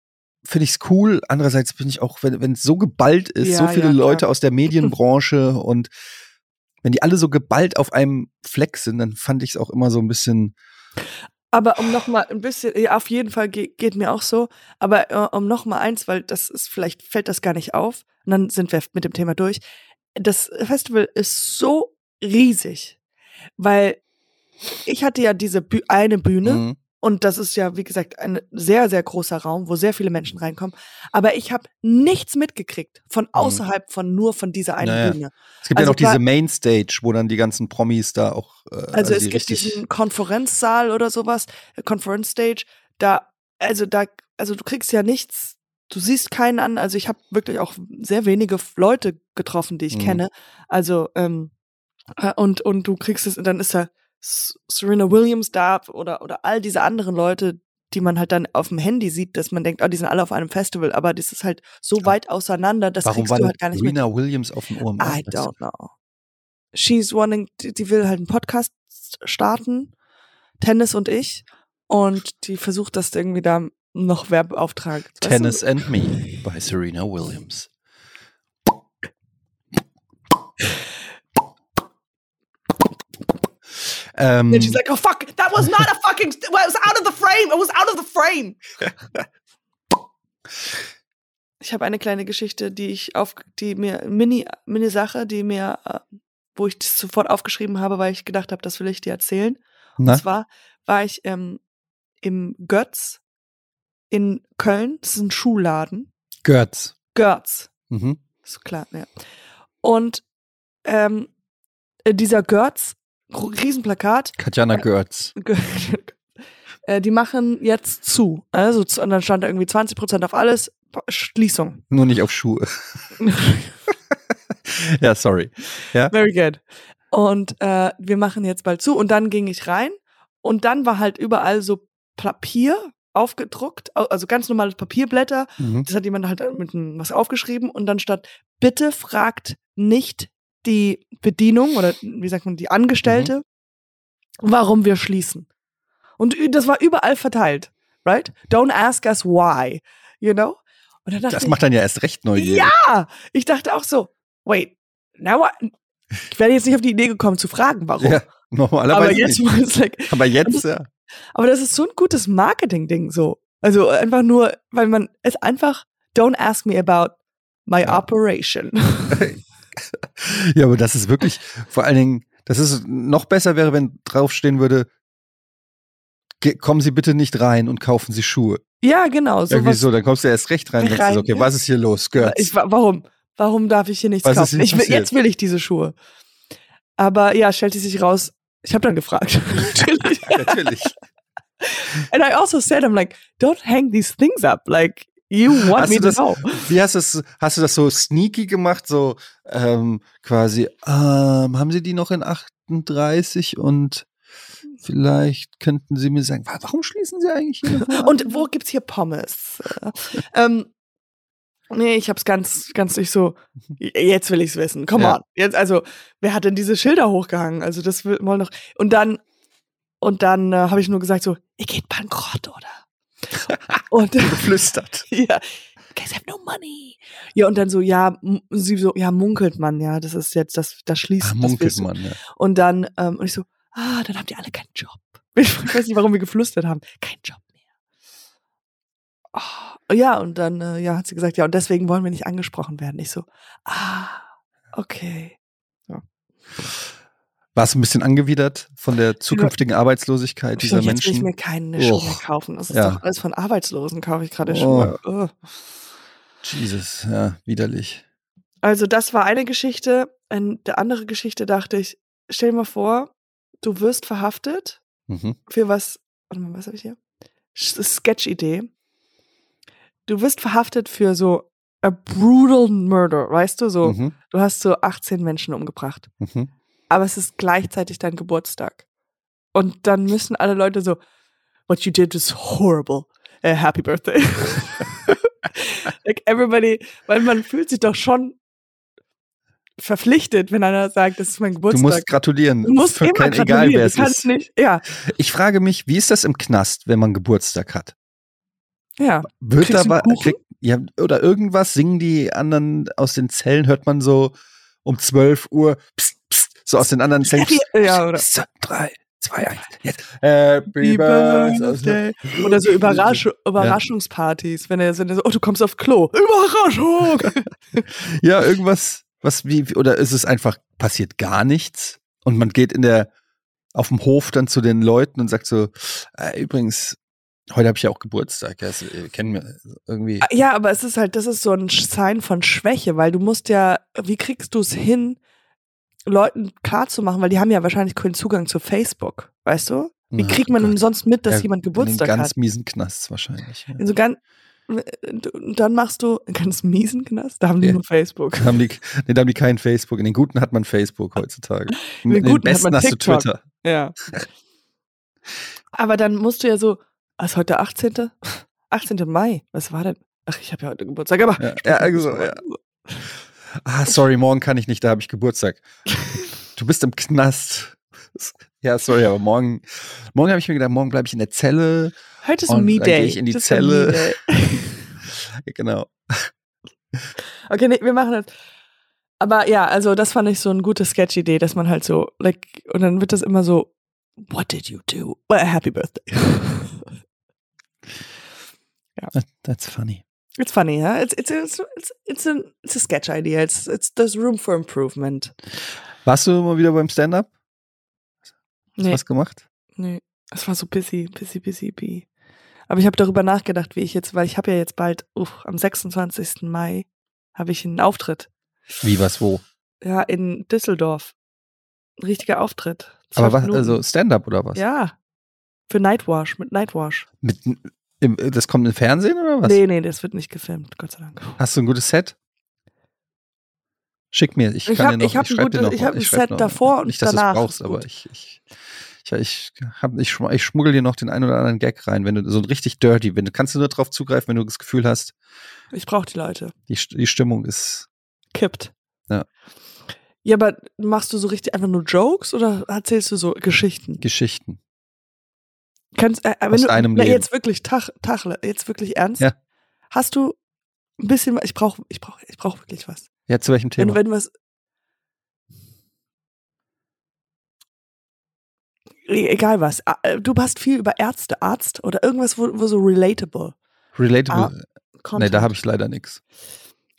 S2: finde ich es cool, andererseits bin ich auch, wenn es so geballt ist,
S1: Ja,
S2: so viele
S1: ja.
S2: Leute aus der Medienbranche <laughs> und wenn die alle so geballt auf einem Fleck sind, dann fand ich es auch immer so ein bisschen,
S1: Aber um noch mal ein bisschen, ja, auf jeden Fall ge geht mir auch so. Aber äh, um noch mal eins, weil das ist vielleicht fällt das gar nicht auf. Und dann sind wir mit dem Thema durch. Das Festival ist so riesig, weil ich hatte ja diese Bü eine Bühne
S2: Mhm.
S1: Und das ist ja wie gesagt ein sehr sehr großer Raum, wo sehr viele Menschen reinkommen. Aber ich habe nichts mitgekriegt von außerhalb von nur von dieser einen
S2: Mhm. Naja.
S1: Bühne.
S2: Es gibt ja
S1: Also
S2: noch diese Mainstage, wo dann die ganzen Promis da auch, äh,
S1: Also, es
S2: die
S1: gibt diesen Konferenzsaal oder sowas, äh, Conference Stage, da, also da, also du kriegst ja nichts, du siehst keinen an, also ich habe wirklich auch sehr wenige Leute getroffen, die ich
S2: Mhm.
S1: kenne, also, ähm, äh, und, und du kriegst es, dann ist da Serena Williams da oder, oder all diese anderen Leute, die man halt dann auf dem Handy sieht, dass man denkt, oh, die sind alle auf einem Festival, aber das ist halt so
S2: Ja.
S1: weit auseinander, das
S2: warum
S1: kriegst
S2: war
S1: du halt gar nicht mit.
S2: Serena Williams auf dem OMR?
S1: I don't know. She's wanting, die, will halt einen Podcast starten, Tennis und ich, und die versucht das irgendwie da noch Werbeauftrag. weißt du?
S2: Tennis and Me bei Serena Williams. Ähm,
S1: And she's like, oh fuck, that was not a fucking, well, it was out of the frame, it was out of the frame. <laughs> Ich habe eine kleine Geschichte, die ich auf, die mir, Mini, Mini Sache, die mir, äh, wo ich das sofort aufgeschrieben habe, weil ich gedacht habe, das will ich dir erzählen.
S2: na?
S1: Und zwar war ich ähm, im Götz in Köln. Das ist ein Schuhladen.
S2: Götz.
S1: Götz.
S2: Mhm.
S1: Ist klar, ja. Und ähm, äh, dieser Götz, Riesenplakat,
S2: Katjana Götz.
S1: Gö- <laughs> äh, die machen jetzt zu. Also, und dann stand da irgendwie 20% auf alles, Schließung.
S2: Nur nicht auf Schuhe. <laughs> ja, sorry.
S1: Very good. Und äh, wir machen jetzt bald zu. Und dann ging ich rein und dann war halt überall so Papier aufgedruckt, au- also ganz normales Papierblätter.
S2: Mhm.
S1: Das hat jemand halt mit was aufgeschrieben und dann stand, bitte fragt nicht die Bedienung oder wie sagt man, die Angestellte, warum wir schließen. Und das war überall verteilt, right? Don't ask us why, you know?
S2: Das
S1: ich,
S2: macht dann ja erst recht neugierig.
S1: ja, ich dachte auch so, wait, now I, ich wäre jetzt nicht auf die Idee gekommen zu fragen, warum.
S2: Ja, normalerweise
S1: aber jetzt
S2: nicht.
S1: like,
S2: Aber jetzt, ja.
S1: aber das ist so ein gutes Marketing-Ding so. Also einfach nur, weil man es einfach, don't ask me about my
S2: Ja.
S1: operation. <laughs> <laughs>
S2: Ja, aber das ist wirklich, vor allen Dingen, das ist noch besser wäre, wenn draufstehen würde, "Ge- kommen Sie bitte nicht rein und kaufen Sie Schuhe.
S1: ja, genau. So
S2: Irgendwie so, dann kommst du erst recht rein. denkst du
S1: Rein,
S2: so, okay,
S1: ja.
S2: was ist hier los? Götz.
S1: ich, wa- warum? Warum darf ich hier nichts
S2: Was
S1: kaufen?
S2: hier
S1: Ich will, jetzt will ich diese Schuhe. Aber ja, stellte sich raus, ich habe dann gefragt. <laughs> Natürlich.
S2: Natürlich.
S1: And I also said, I'm like, don't hang these things up. Like, you want
S2: Hast
S1: me to
S2: das-
S1: know.
S2: Wie hast du das, hast du das so sneaky gemacht, so ähm, quasi, ähm, haben Sie die noch in 38 und vielleicht könnten Sie mir sagen, wa- warum schließen Sie eigentlich hier?
S1: Und wo gibt's hier Pommes? Äh, ähm, nee, ich hab's ganz, ganz nicht so. Jetzt will ich's wissen. Come
S2: Ja.
S1: on. Jetzt, also, wer hat denn diese Schilder hochgehangen? Also, das will mal noch. Und dann, und dann äh, habe ich nur gesagt so, ihr geht bankrott, oder? Und <laughs>
S2: geflüstert. <laughs>
S1: ja, guys have no money. Ja, und dann so, ja, sie so, ja, munkelt man, ja, das ist jetzt, das, das schließt. Das
S2: munkelt man, ja.
S1: Und dann, ähm, und ich so, ah, dann habt ihr alle keinen Job. <laughs> Ich weiß nicht, warum wir geflüstert haben. Kein Job mehr. Oh, ja, und dann äh, ja, hat sie gesagt, ja, und deswegen wollen wir nicht angesprochen werden. Ich so, ah, okay.
S2: Warst du ein bisschen angewidert von der zukünftigen Arbeitslosigkeit dieser
S1: Jetzt will ich
S2: Menschen?
S1: mir keine Schuhe mehr kaufen. Das ist
S2: Ja.
S1: doch alles von Arbeitslosen, kaufe ich gerade
S2: Oh.
S1: Schuhe. Ugh.
S2: Jesus, ja, widerlich.
S1: Also, das war eine Geschichte. In der andere Geschichte dachte ich, stell dir mal vor, du wirst verhaftet
S2: Mhm.
S1: für was, warte mal, was habe ich hier? Sketch-Idee. Du wirst verhaftet für so a brutal murder, weißt du, so,
S2: Mhm.
S1: du hast so 18 Menschen umgebracht.
S2: Mhm.
S1: Aber es ist gleichzeitig dein Geburtstag. Und dann müssen alle Leute so, what you did is horrible. Uh, happy birthday. <laughs> like everybody, weil man fühlt sich doch schon verpflichtet, wenn einer sagt, das ist mein
S2: Du
S1: Geburtstag.
S2: musst gratulieren.
S1: Du musst
S2: Für
S1: immer
S2: kein,
S1: gratulieren.
S2: egal wer
S1: du
S2: es
S1: kannst
S2: ist.
S1: nicht, ja,
S2: Ich frage mich, wie ist das im Knast, wenn man Geburtstag hat?
S1: ja.
S2: Wird
S1: Kriegst du
S2: krieg, ja, oder irgendwas singen die anderen aus den Zellen, hört man so um 12 Uhr pst, pst, so aus den anderen. Pst,
S1: Ja, oder-
S2: drei, zwei, eins, jetzt. Happy Birthday.
S1: Oder so Überrasch Überraschungspartys, wenn er, so, oh, du kommst auf Klo. Überraschung! <laughs>
S2: Ja, irgendwas, was wie, oder ist es einfach, passiert gar nichts und man geht in der, auf dem Hof dann zu den Leuten und sagt so, äh, übrigens, heute habe ich ja auch Geburtstag, ja, das, kennen wir irgendwie.
S1: ja, aber es ist halt, das ist so ein Sign von Schwäche, weil du musst ja, wie kriegst du es hin, Leuten klarzumachen, weil die haben ja wahrscheinlich keinen Zugang zu Facebook, weißt du? Wie kriegt man denn sonst mit, dass
S2: Ja,
S1: jemand
S2: In
S1: Geburtstag
S2: den ganz
S1: hat?
S2: miesen Knasts wahrscheinlich. Ja.
S1: In so ganz, dann machst du einen ganz miesen Knast, da haben die
S2: Ja.
S1: nur Facebook.
S2: Da haben die, nee, da haben die keinen Facebook. In den guten hat man Facebook heutzutage. In
S1: den
S2: den,
S1: guten hat
S2: besten
S1: man
S2: hast du. Twitter.
S1: Ja. Aber dann musst du ja so, was ist heute der 18.? 18. Mai. Was war denn? Ach, ich habe ja heute Geburtstag, aber.
S2: Ja, ja, also, ja. Ah, sorry, morgen kann ich nicht, da habe ich Geburtstag. Du bist im Knast. Ja, sorry, aber morgen, morgen habe ich mir gedacht, morgen bleibe ich in der Zelle.
S1: Heute ist ein Me-Day.
S2: gehe ich in die
S1: Das
S2: Zelle. <laughs> Genau.
S1: Okay, nee, wir machen das. Aber ja, also das fand ich so eine gute Sketch-Idee, dass man halt so, like, und dann wird das immer so, what did you do? Well, happy birthday. <laughs>
S2: That, that's funny.
S1: It's funny, huh? It's it's it's it's it's a it's a sketch idea. It's it's there's room for improvement.
S2: Warst du mal wieder beim Stand-up? Hast du
S1: Nee,
S2: was gemacht?
S1: nee, es war so busy, busy, busy, busy. Aber ich habe darüber nachgedacht, wie ich jetzt, weil ich habe ja jetzt bald, uff, am 26. Mai habe ich einen Auftritt.
S2: Wie, was, wo?
S1: Ja, in Düsseldorf. Ein richtiger Auftritt.
S2: Aber was,
S1: Minuten.
S2: also Stand-up oder was?
S1: Ja. Für Nightwash, mit Nightwash.
S2: Mit, das kommt im Fernsehen oder was?
S1: Nee, nee, das wird nicht gefilmt, Gott sei Dank.
S2: Hast du ein gutes Set? Schick mir, ich
S1: Ich
S2: kann
S1: hab-
S2: dir noch,
S1: ich hab ein
S2: schreib dir
S1: gutes-
S2: noch,
S1: ich hab ein Set
S2: noch,
S1: davor und
S2: Nicht, dass
S1: danach
S2: du es brauchst, aber ich, ich, ich, ich, hab, ich, ich schmuggel dir noch den einen oder anderen Gag rein, wenn du so ein richtig dirty, wenn du kannst du nur drauf zugreifen, wenn du das Gefühl hast,
S1: Ich brauche die Leute.
S2: die, die Stimmung ist
S1: Kippt.
S2: Ja.
S1: Ja, aber machst du so richtig einfach nur Jokes oder erzählst du so Geschichten?
S2: Geschichten.
S1: Kannst, äh, wenn
S2: Aus
S1: du,
S2: deinem
S1: na,
S2: Leben.
S1: jetzt wirklich, Tach, Tachle, jetzt wirklich ernst?
S2: Ja.
S1: Hast du ein bisschen, ich brauche ich brauch, ich brauch wirklich was.
S2: Ja, zu welchem
S1: Wenn,
S2: Thema?
S1: wenn was. E- Egal was. Ah, äh, Du hast viel über Ärzte, Arzt oder irgendwas, wo, wo so relatable.
S2: Relatable. nee,
S1: Content.
S2: da habe ich leider nichts.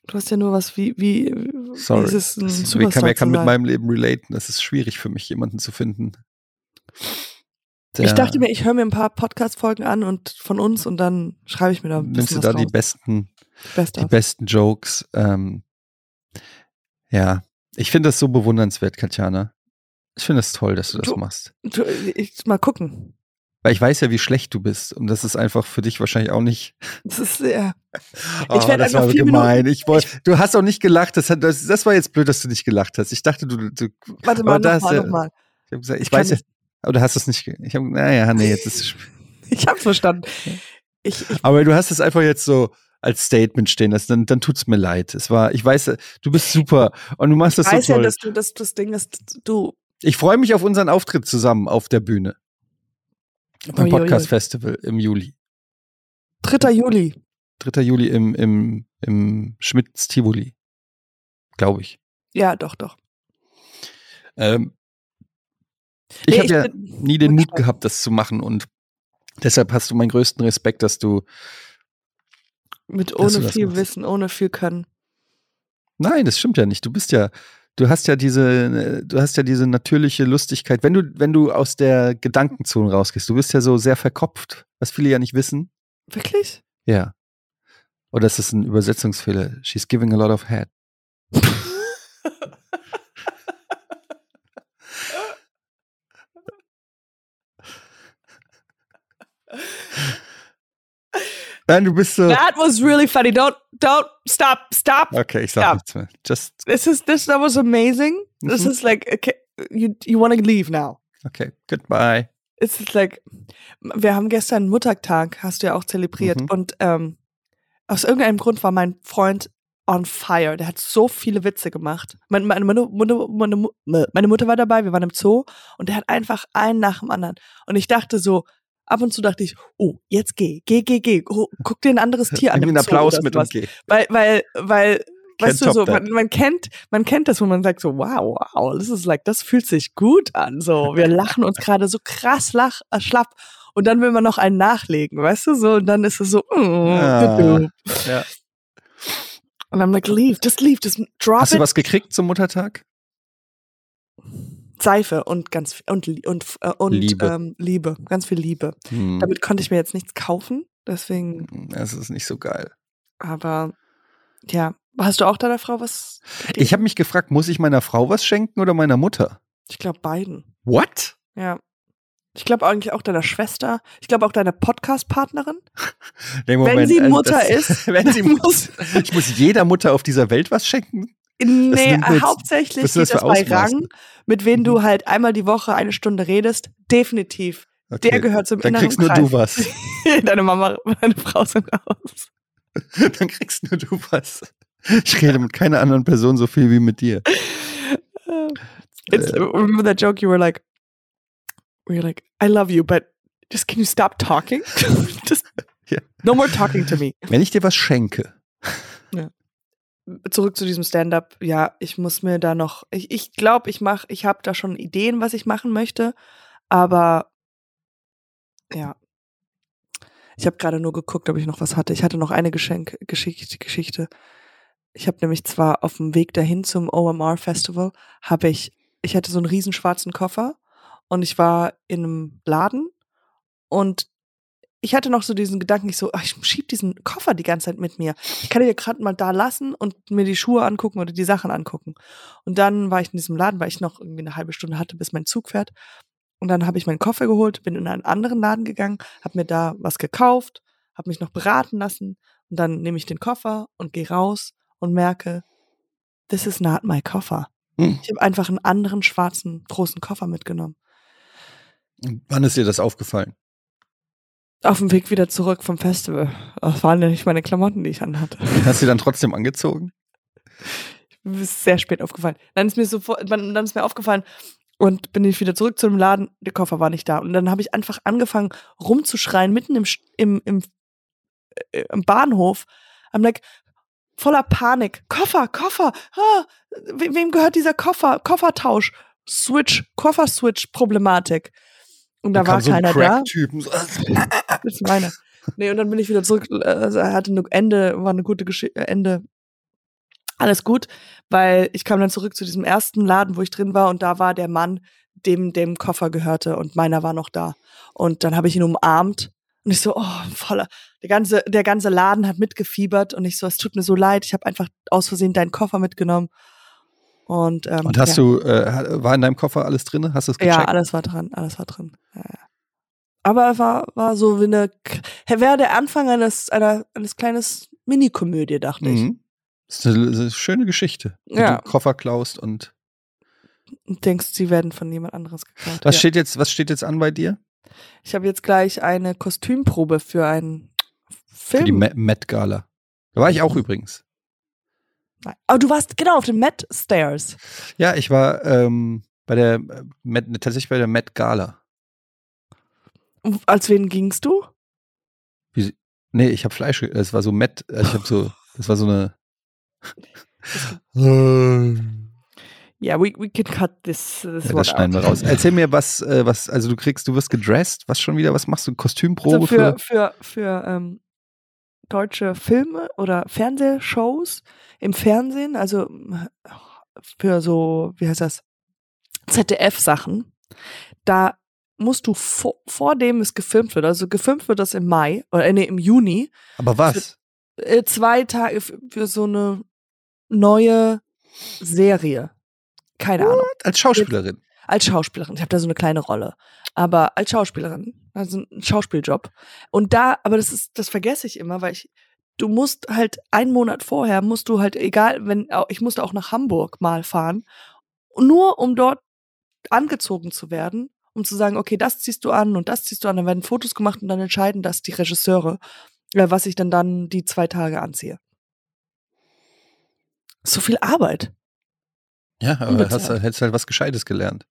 S1: Du hast ja nur was wie, wie,
S2: Sorry.
S1: ist es, ein
S2: Das, wer kann, wer kann mit meinem Leben relaten? Das ist schwierig für mich, jemanden zu finden.
S1: Ich
S2: Der-
S1: dachte mir, ich höre mir ein paar Podcast-Folgen an und von uns und dann schreibe ich mir da ein
S2: nimmst
S1: bisschen
S2: du
S1: was
S2: da die
S1: raus.
S2: besten
S1: Best
S2: die besten Jokes. Ähm, ja, ich finde das so bewundernswert, Katjana. Ich finde es toll, dass du das
S1: Du-
S2: machst.
S1: Du, ich, mal gucken.
S2: Weil ich weiß ja, wie schlecht du bist. Und das ist einfach für dich wahrscheinlich auch nicht. <laughs>
S1: Das ist sehr. <laughs>
S2: Oh,
S1: werd
S2: das
S1: einfach
S2: war gemein. Ich wollt, du hast auch nicht gelacht. Das, hat, das, das war jetzt blöd, dass du nicht gelacht hast. Ich dachte, du. du
S1: Warte mal, nochmal,
S2: du-
S1: nochmal.
S2: ich habe gesagt, ich,
S1: Ich
S2: weiß ja.
S1: nicht.
S2: Aber du hast es nicht. Ich habe, naja, nee, jetzt ist. <laughs>
S1: Ich hab's verstanden. Ich, ich,
S2: Aber du hast es einfach jetzt so als Statement stehen lassen. Dann, dann tut's mir leid. Es war, ich weiß, du bist super und du machst das
S1: weiß
S2: so
S1: ja,
S2: toll.
S1: dass du das, das Ding ist, du.
S2: Ich freue mich auf unseren Auftritt zusammen auf der Bühne. Beim. Podcast Festival im Juli.
S1: 3. Juli.
S2: 3. Juli im, im, im Schmitz Tivoli. Glaube ich.
S1: Ja, doch, doch.
S2: Ähm, ich
S1: Nee,
S2: habe ja nie den Mut gehabt, das zu machen und deshalb hast du meinen größten Respekt, dass du.
S1: Mit ohne viel
S2: machst.
S1: Wissen, ohne viel Können.
S2: Nein, das stimmt ja nicht. Du bist ja, du hast ja diese, du hast ja diese natürliche Lustigkeit. Wenn du, wenn du aus der Gedankenzone rausgehst, du bist ja so sehr verkopft, was viele ja nicht wissen.
S1: Wirklich?
S2: Ja. Oder ist das ein Übersetzungsfehler? She's giving a lot of head. <laughs> Nein, du bist so.
S1: That was really funny. Don't, don't, stop, stop.
S2: Okay, ich sag
S1: Ja.
S2: nichts mehr. Just
S1: This is, this, that was amazing. This
S2: Mhm.
S1: is like, okay. you, you want to leave now.
S2: Okay, goodbye.
S1: Ist like, wir haben gestern Muttertag, hast du ja auch zelebriert.
S2: Mhm.
S1: Und ähm, aus irgendeinem Grund war mein Freund on fire. Der hat so viele Witze gemacht. Meine, meine, meine, meine Mutter war dabei, wir waren im Zoo und der hat einfach einen nach dem anderen. Und ich dachte so, ab und zu dachte ich, oh, jetzt geh, geh, geh, geh. Oh, guck dir ein anderes Tier an.
S2: Einen Applaus mit und geh.
S1: Weil, weil, weil, weißt du, so, man, man kennt, man kennt das, wo man sagt so, wow, wow, das ist like, das fühlt sich gut an, so. Wir lachen uns gerade so krass lach, äh, schlapp. Und dann will man noch einen nachlegen, weißt du, so, und dann ist es so, mm,
S2: Ah, ja.
S1: Und I'm like, leave, just leave, just drop
S2: Hast
S1: it.
S2: du was gekriegt zum Muttertag?
S1: Seife und ganz viel, und, und, äh, und
S2: Liebe.
S1: Ähm, Liebe, ganz viel Liebe.
S2: Hm,
S1: Damit konnte ich mir jetzt nichts kaufen, deswegen,
S2: das ist nicht so geil.
S1: aber, ja. Hast du auch deiner Frau was?
S2: Ich habe mich gefragt, muss ich meiner Frau was schenken oder meiner Mutter?
S1: Ich glaube beiden.
S2: What?
S1: Ja. Ich glaube eigentlich auch deiner Schwester. Ich glaube auch deiner Podcast-Partnerin. <laughs>
S2: Nee,
S1: Wenn sie
S2: also
S1: Mutter
S2: das-
S1: ist, <laughs>
S2: wenn sie muss. Ich muss jeder Mutter auf dieser Welt was schenken?
S1: Nee,
S2: jetzt-
S1: hauptsächlich
S2: was
S1: geht
S2: das
S1: bei? Rang, mit wem du
S2: Mhm.
S1: halt einmal die Woche eine Stunde redest. Definitiv.
S2: Okay.
S1: Der gehört zum
S2: Dann
S1: inneren
S2: kriegst nur
S1: Kreis.
S2: du was. <laughs>
S1: Deine Mama, meine Frau sind aus. <laughs>
S2: Dann kriegst nur du was. Ich rede mit keiner anderen Person so viel wie mit dir.
S1: It's, remember that joke you were like, where you're like, I love you, but just can you stop talking? <laughs> just
S2: Ja.
S1: no more talking to me.
S2: Wenn ich dir was schenke,
S1: zurück zu diesem Stand-up. Ja, ich muss mir da noch. Ich glaube, ich, glaub, ich mache, ich habe da schon Ideen, was ich machen möchte, aber ja. Ich habe gerade nur geguckt, ob ich noch was hatte. Ich hatte noch eine Geschenk Geschichte. Geschichte. Ich habe nämlich zwar auf dem Weg dahin zum OMR Festival habe ich, ich hatte so einen riesen schwarzen Koffer und ich war in einem Laden und ich hatte noch so diesen Gedanken, ich so, ach, ich schieb diesen Koffer die ganze Zeit mit mir. Ich kann ja gerade mal da lassen und mir die Schuhe angucken oder die Sachen angucken. Und dann war ich in diesem Laden, weil ich noch irgendwie eine halbe Stunde hatte, bis mein Zug fährt. Und dann habe ich meinen Koffer geholt, bin in einen anderen Laden gegangen, habe mir da was gekauft, habe mich noch beraten lassen und dann nehme ich den Koffer und gehe raus und merke, this is not my Koffer.
S2: Hm.
S1: Ich habe einfach einen anderen schwarzen großen Koffer mitgenommen.
S2: wann ist dir das aufgefallen?
S1: Auf dem Weg wieder zurück vom Festival. Das waren ja nicht meine Klamotten, die ich anhatte. <laughs>
S2: Hast du dann trotzdem angezogen?
S1: Ist sehr spät aufgefallen. Dann ist mir sofort, dann ist mir aufgefallen und bin ich wieder zurück zu dem Laden. Der Koffer war nicht da. Und dann habe ich einfach angefangen rumzuschreien mitten im, im, im, äh, im Bahnhof. I'm like, voller Panik. Koffer, Koffer. Ah, we wem gehört dieser Koffer? Koffertausch. Switch, Koffer-Switch-Problematik. Und da war
S2: kam so ein
S1: keiner da.
S2: Crack-Typen. so,
S1: Das ist meine. Nee, und dann bin ich wieder zurück. Also er hatte eine Ende, war eine gute Geschichte, Ende. Alles gut, weil ich kam dann zurück zu diesem ersten Laden, wo ich drin war, und da war der Mann, dem dem Koffer gehörte, und meiner war noch da. Und dann habe ich ihn umarmt und ich so, oh, voller, der ganze, der ganze Laden hat mitgefiebert und ich so, es tut mir so leid, ich habe einfach aus Versehen deinen Koffer mitgenommen. Und, ähm,
S2: Und hast
S1: ja.
S2: du, äh, war in deinem Koffer alles drin? Hast du es gecheckt?
S1: Ja, alles war dran, alles war drin. Ja, ja. Aber es war, war so wie eine, wäre der Anfang eines, einer, eines kleines Mini-Komödie, dachte ich.
S2: Mhm. Das ist eine, eine schöne Geschichte. Wie
S1: Ja.
S2: du Koffer klaust und
S1: Und denkst, sie werden von jemand anderes geklaut.
S2: was steht jetzt, was steht jetzt an bei dir?
S1: Ich habe jetzt gleich eine Kostümprobe für einen
S2: Für die
S1: Film.
S2: Met Gala. Da war ich auch übrigens.
S1: Nein. Aber du warst genau auf den Met Stairs.
S2: Ja, ich war ähm, bei der äh, Met, tatsächlich bei der Met Gala.
S1: Und Als wen gingst du?
S2: Nee, ich habe Fleisch, es war so Met, also ich habe so, <laughs> das war so eine
S1: Ja, we, we can cut this, this
S2: Ja, das schneiden wir
S1: out.
S2: raus. Erzähl mir, was, äh, was, also du kriegst, du wirst gedressed, was schon wieder, was machst du? Kostümprobe
S1: Also für,
S2: für?
S1: für, für ähm, deutsche Filme oder Fernsehshows im Fernsehen, also für so, wie heißt das, ZDF-Sachen, da musst du vor, vor dem es gefilmt wird, also gefilmt wird das im Mai, oder äh, nee, im Juni,
S2: Aber was?
S1: äh, zwei Tage für, für so eine neue Serie. Keine Ahnung.
S2: Als Schauspielerin.
S1: Als Schauspielerin. Ich habe da so eine kleine Rolle. Aber als Schauspielerin. Also ein Schauspieljob. Und da, aber das ist, das vergesse ich immer, weil ich, du musst halt einen Monat vorher, musst du halt, egal, wenn, ich musste auch nach Hamburg mal fahren, nur um dort angezogen zu werden, um zu sagen, okay, das ziehst du an und das ziehst du an. Dann werden Fotos gemacht und dann entscheiden das die Regisseure, äh, was ich dann dann die zwei Tage anziehe. So viel Arbeit.
S2: Ja, aber hast, hättest halt was Gescheites gelernt.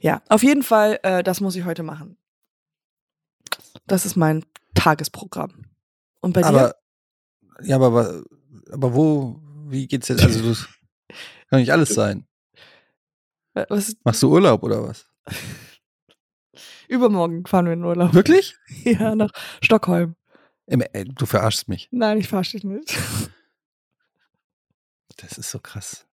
S1: Ja, auf jeden Fall, äh, das muss ich heute machen. Das ist mein Tagesprogramm. Und bei dir?
S2: Aber, ja, aber, aber, aber wo, wie geht's jetzt? Also, das kann nicht alles sein.
S1: Was
S2: Machst du Urlaub oder was? <laughs>
S1: übermorgen fahren wir in Urlaub.
S2: Wirklich? <laughs>
S1: Ja, nach Stockholm.
S2: Äh, du verarschst mich.
S1: Nein, ich verstehe dich nicht. <laughs>
S2: Das ist so krass.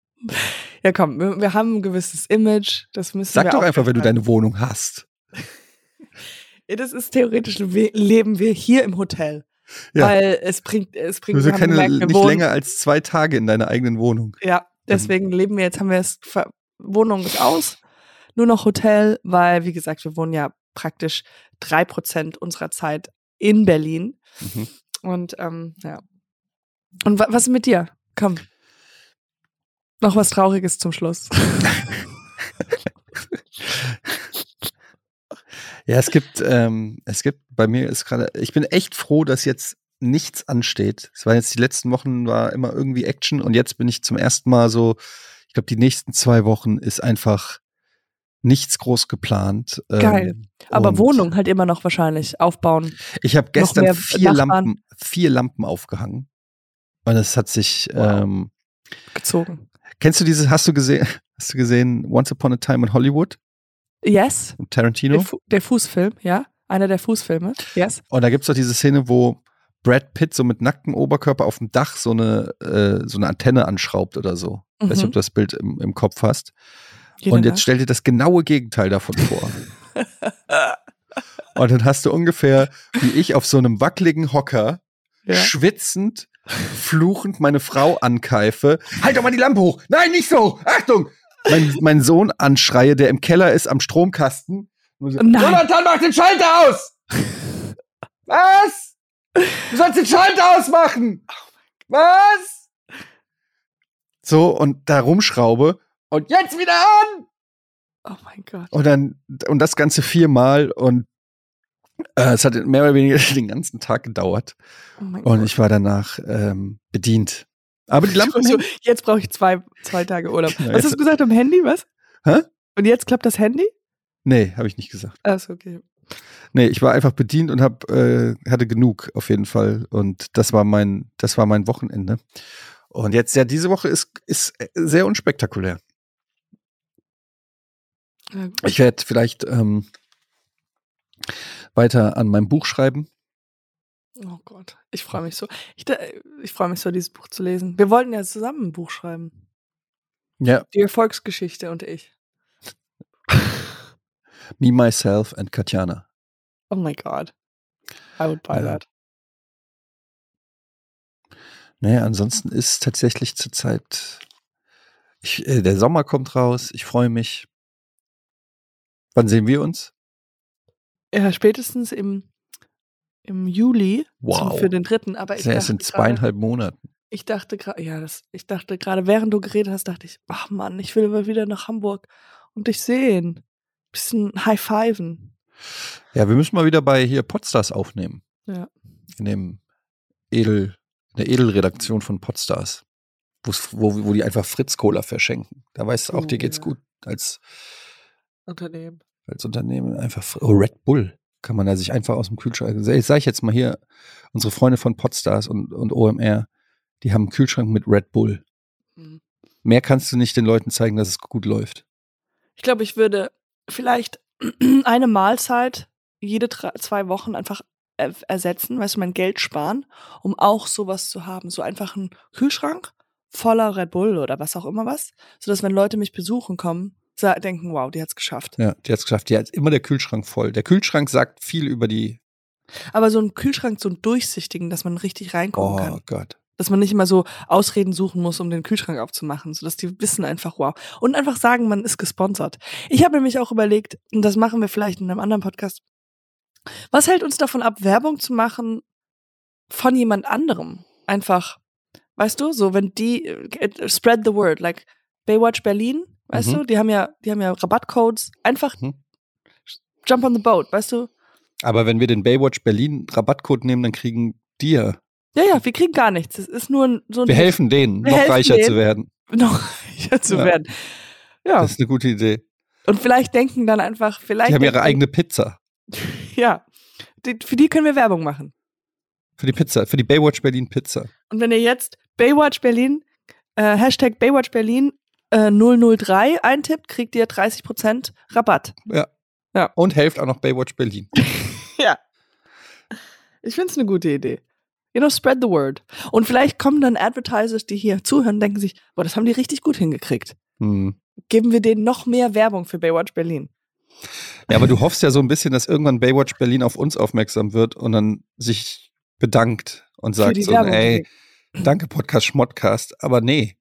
S1: Ja, komm, wir, wir haben ein gewisses Image. Das müssen
S2: Sag
S1: wir
S2: doch einfach, wenn du deine Wohnung hast.
S1: Das ist theoretisch, leben wir hier im Hotel.
S2: Ja.
S1: Weil es bringt, es
S2: Du
S1: bringt,
S2: ja
S1: haben
S2: keine,
S1: gemerkt,
S2: nicht
S1: wohnen-
S2: länger als zwei Tage in deiner eigenen Wohnung.
S1: Ja, deswegen leben wir jetzt, haben wir es, ver- Wohnung ist aus, nur noch Hotel, weil, wie gesagt, wir wohnen ja praktisch drei Prozent unserer Zeit in Berlin.
S2: Mhm.
S1: Und, ähm, ja. Und wa was ist mit dir? Komm. Noch was Trauriges zum Schluss.
S2: Ja, es gibt, ähm, es gibt bei mir ist gerade, ich bin echt froh, dass jetzt nichts ansteht. Es waren jetzt die letzten Wochen war immer irgendwie Action und jetzt bin ich zum ersten Mal so, ich glaube, die nächsten zwei Wochen ist einfach nichts groß geplant. Ähm,
S1: Geil. Aber
S2: und
S1: Wohnung halt immer noch wahrscheinlich aufbauen.
S2: Ich habe gestern vier
S1: Nachbarn.
S2: Lampen, vier Lampen aufgehangen. Und es hat sich,
S1: Wow.
S2: ähm,
S1: gezogen.
S2: Kennst du dieses, hast du gesehen, hast du gesehen, Once Upon a Time in Hollywood?
S1: Yes,
S2: Mit
S1: der,
S2: Tarantino?
S1: Fu der Fußfilm, ja. Einer der Fußfilme. Yes.
S2: Und da gibt's doch diese Szene, wo Brad Pitt so mit nacktem Oberkörper auf dem Dach so eine, äh, so eine Antenne anschraubt oder so. Weiß nicht, ob
S1: Mhm.
S2: du das Bild im, im Kopf hast.
S1: Jede
S2: Und jetzt stell dir das genaue Gegenteil davon vor. <laughs> Und dann hast du ungefähr, wie ich auf so einem wackeligen Hocker,
S1: ja.
S2: schwitzend, fluchend meine Frau ankeife. Halt doch mal die Lampe hoch! Nein, nicht so! Achtung! Mein, mein Sohn anschreie, der im Keller ist am Stromkasten.
S1: Nein.
S2: Jonathan, mach den Schalter aus! Was? Du sollst den Schalter ausmachen! Was? So, und da rumschraube. Und jetzt wieder an!
S1: Oh mein Gott.
S2: Und dann, und das Ganze viermal und äh, es hat mehr oder weniger <laughs> den ganzen Tag gedauert.
S1: Oh
S2: Und ich war danach ähm, bedient. Aber die Lampen.
S1: So, jetzt brauche ich zwei, zwei Tage Urlaub.
S2: Ja,
S1: Was hast du gesagt am Handy, was?
S2: Hä?
S1: Und jetzt klappt das Handy?
S2: Nee, habe ich nicht gesagt.
S1: Achso, okay.
S2: Nee, ich war einfach bedient und hab, äh, hatte genug auf jeden Fall. Und das war mein, das war mein Wochenende. Und jetzt, ja, diese Woche ist, ist sehr unspektakulär. Ich werde vielleicht ähm, weiter an meinem Buch schreiben.
S1: Oh Gott, ich freue mich so. Ich, ich freue mich so, dieses Buch zu lesen. Wir wollten ja zusammen ein Buch schreiben.
S2: Ja,
S1: Die Erfolgsgeschichte und ich. <laughs>
S2: Me, Myself and Katjana.
S1: Oh my God. I would buy
S2: Ja.
S1: that.
S2: Naja, ansonsten ist tatsächlich zurzeit, ich, äh, der Sommer kommt raus, ich freue mich. Wann sehen wir uns?
S1: Ja, spätestens im, im Juli
S2: Wow.
S1: zum, für den dritten. Aber
S2: Das
S1: ich
S2: ist ja erst in zweieinhalb Monaten.
S1: ich dachte gerade, ja, das, ich dachte gerade, während du geredet hast, dachte ich, ach Mann, ich will mal wieder nach Hamburg und dich sehen. Bisschen high-fiven.
S2: Ja, wir müssen mal wieder bei hier Podstars aufnehmen.
S1: Ja.
S2: In dem Edel, in der Edelredaktion von Podstars. Wo, wo die einfach Fritz-Cola verschenken. Da weißt du auch,
S1: Oh,
S2: dir geht's
S1: ja.
S2: gut als,
S1: Unternehmen.
S2: Als Unternehmen. Einfach oh, Red Bull kann man da sich einfach aus dem Kühlschrank. Sag sag ich jetzt mal hier, unsere Freunde von Podstars und, und OMR, die haben einen Kühlschrank mit Red Bull.
S1: Mhm.
S2: Mehr kannst du nicht den Leuten zeigen, dass es gut läuft.
S1: Ich glaube, ich würde vielleicht <clears throat> eine Mahlzeit jede drei, zwei Wochen einfach er ersetzen, weißt du, mein Geld sparen, um auch sowas zu haben. So einfach einen Kühlschrank voller Red Bull oder was auch immer was, sodass wenn Leute mich besuchen kommen, denken, wow, die hat's geschafft.
S2: Ja, die hat's geschafft. Die hat immer der Kühlschrank voll. Der Kühlschrank sagt viel über die.
S1: Aber so einen Kühlschrank, so einen durchsichtigen, dass man richtig reingucken
S2: Oh
S1: kann.
S2: Gott.
S1: Dass man nicht immer so Ausreden suchen muss, um den Kühlschrank aufzumachen, sodass die wissen einfach, wow. Und einfach sagen, man ist gesponsert. Ich habe nämlich auch überlegt, und das machen wir vielleicht in einem anderen Podcast, was hält uns davon ab, Werbung zu machen von jemand anderem? Einfach, weißt du, so wenn die, äh, spread the word, like, Baywatch Berlin, weißt
S2: Mhm.
S1: du? Die haben ja, die haben ja Rabattcodes. Einfach
S2: Mhm.
S1: jump on the boat, weißt du?
S2: Aber wenn wir den Baywatch Berlin Rabattcode nehmen, dann kriegen die ja.
S1: Ja, ja, wir kriegen gar nichts. Es ist nur ein, so ein
S2: Wir helfen denen,
S1: Wir
S2: noch
S1: helfen
S2: reicher
S1: denen.
S2: zu werden.
S1: noch reicher zu
S2: Ja.
S1: werden. Ja.
S2: Das ist eine gute Idee.
S1: Und vielleicht denken dann einfach, vielleicht.
S2: Die haben ihre eigene Pizza. <laughs>
S1: Ja. Die, für die können wir Werbung machen.
S2: Für die Pizza, für die Baywatch Berlin Pizza.
S1: Und wenn ihr jetzt Baywatch Berlin, äh, Hashtag Baywatch Berlin äh, 003 eintippt, kriegt ihr 30% Rabatt.
S2: Und helft auch noch Baywatch Berlin. <laughs>
S1: Ja. Ich finde es eine gute Idee. You know, spread the word. Und vielleicht kommen dann Advertisers, die hier zuhören, denken sich, boah, das haben die richtig gut hingekriegt.
S2: Hm.
S1: Geben wir denen noch mehr Werbung für Baywatch Berlin.
S2: Ja, aber du hoffst ja so ein bisschen, dass irgendwann Baywatch Berlin auf uns aufmerksam wird und dann sich bedankt und sagt so,
S1: Werbung.
S2: ey, danke Podcast Schmottcast, aber nee.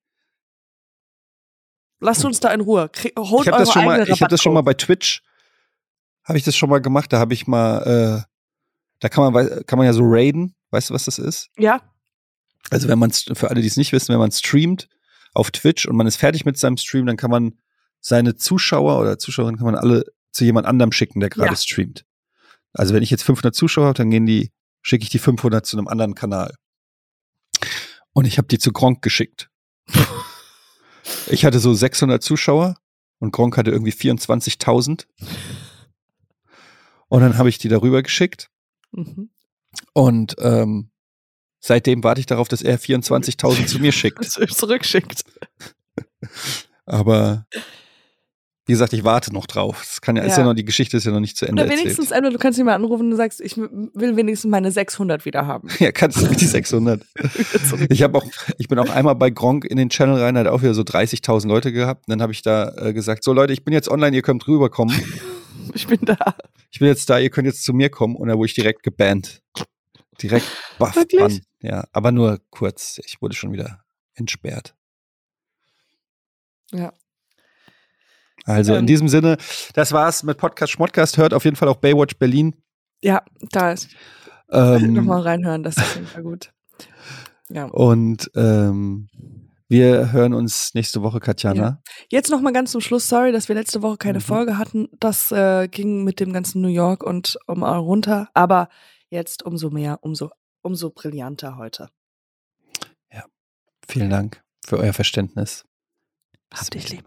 S1: Lasst uns da in Ruhe. Krie holt
S2: Ich habe das
S1: eure
S2: schon mal, ich habe das schon mal bei Twitch, habe ich das schon mal gemacht. Da habe ich mal, äh, da kann man, kann man ja so raiden. Weißt du, was das ist?
S1: Ja,
S2: Also wenn man für alle, die es nicht wissen, wenn man streamt auf Twitch und man ist fertig mit seinem Stream, dann kann man seine Zuschauer oder Zuschauerinnen kann man alle zu jemand anderem schicken, der gerade
S1: Ja.
S2: streamt. Also wenn ich jetzt 500 Zuschauer habe, dann gehen die, schicke ich die 500 zu einem anderen Kanal. Und ich habe die zu Gronk geschickt. <laughs> ich hatte so 600 Zuschauer und Gronk hatte irgendwie 24.000. Und dann habe ich die darüber geschickt
S1: Mhm.
S2: und ähm, seitdem warte ich darauf, dass er 24.000 zu mir <laughs> schickt.
S1: Zurückschickt.
S2: Aber wie gesagt, ich warte noch drauf. Das kann ja, ist
S1: Ja.
S2: ja noch, die Geschichte ist ja noch nicht zu Ende
S1: Oder wenigstens,
S2: erzählt.
S1: du kannst ihn mal anrufen und du sagst, ich will wenigstens meine 600 wieder haben. <laughs>
S2: Ja, kannst du die 600.
S1: Wieder zurück.
S2: Ich habe auch, ich bin auch einmal bei Gronk in den Channel rein, hat auch wieder so 30.000 Leute gehabt. Und dann habe ich da äh, gesagt, so Leute, ich bin jetzt online, ihr könnt rüberkommen. <laughs>
S1: Ich bin da.
S2: Ich bin jetzt da, ihr könnt jetzt zu mir kommen. Und da wurde ich direkt gebannt. Direkt baff? Mann. Ja, aber nur kurz. Ich wurde schon wieder entsperrt.
S1: Ja.
S2: Also in
S1: Ähm.
S2: diesem Sinne, das war's mit Podcast Schmottcast. Hört auf jeden Fall auch Baywatch Berlin.
S1: Ja, da ist.
S2: Ähm, <laughs>
S1: Nochmal reinhören, das ist auf jeden Fall gut. Ja.
S2: Und ähm, wir hören uns nächste Woche, Katjana.
S1: Ja. Jetzt nochmal ganz zum Schluss, sorry, dass wir letzte Woche keine
S2: Mhm.
S1: Folge hatten. Das äh, ging mit dem ganzen New York und um äh, runter. Aber jetzt umso mehr, umso, umso brillanter heute.
S2: Vielen Dank für euer Verständnis.
S1: Hab dich lieb.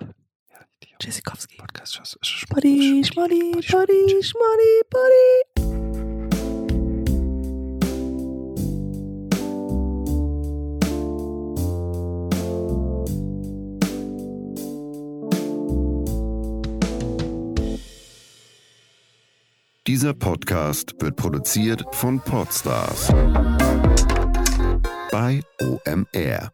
S1: Tschüssikowski.
S2: Podcast. Sch- Sch-
S1: Buddy,
S2: Sch-
S1: schmuddy,
S2: Buddy,
S1: buddy, schmuddy, buddy.
S3: Dieser Podcast wird produziert von Podstars bei OMR.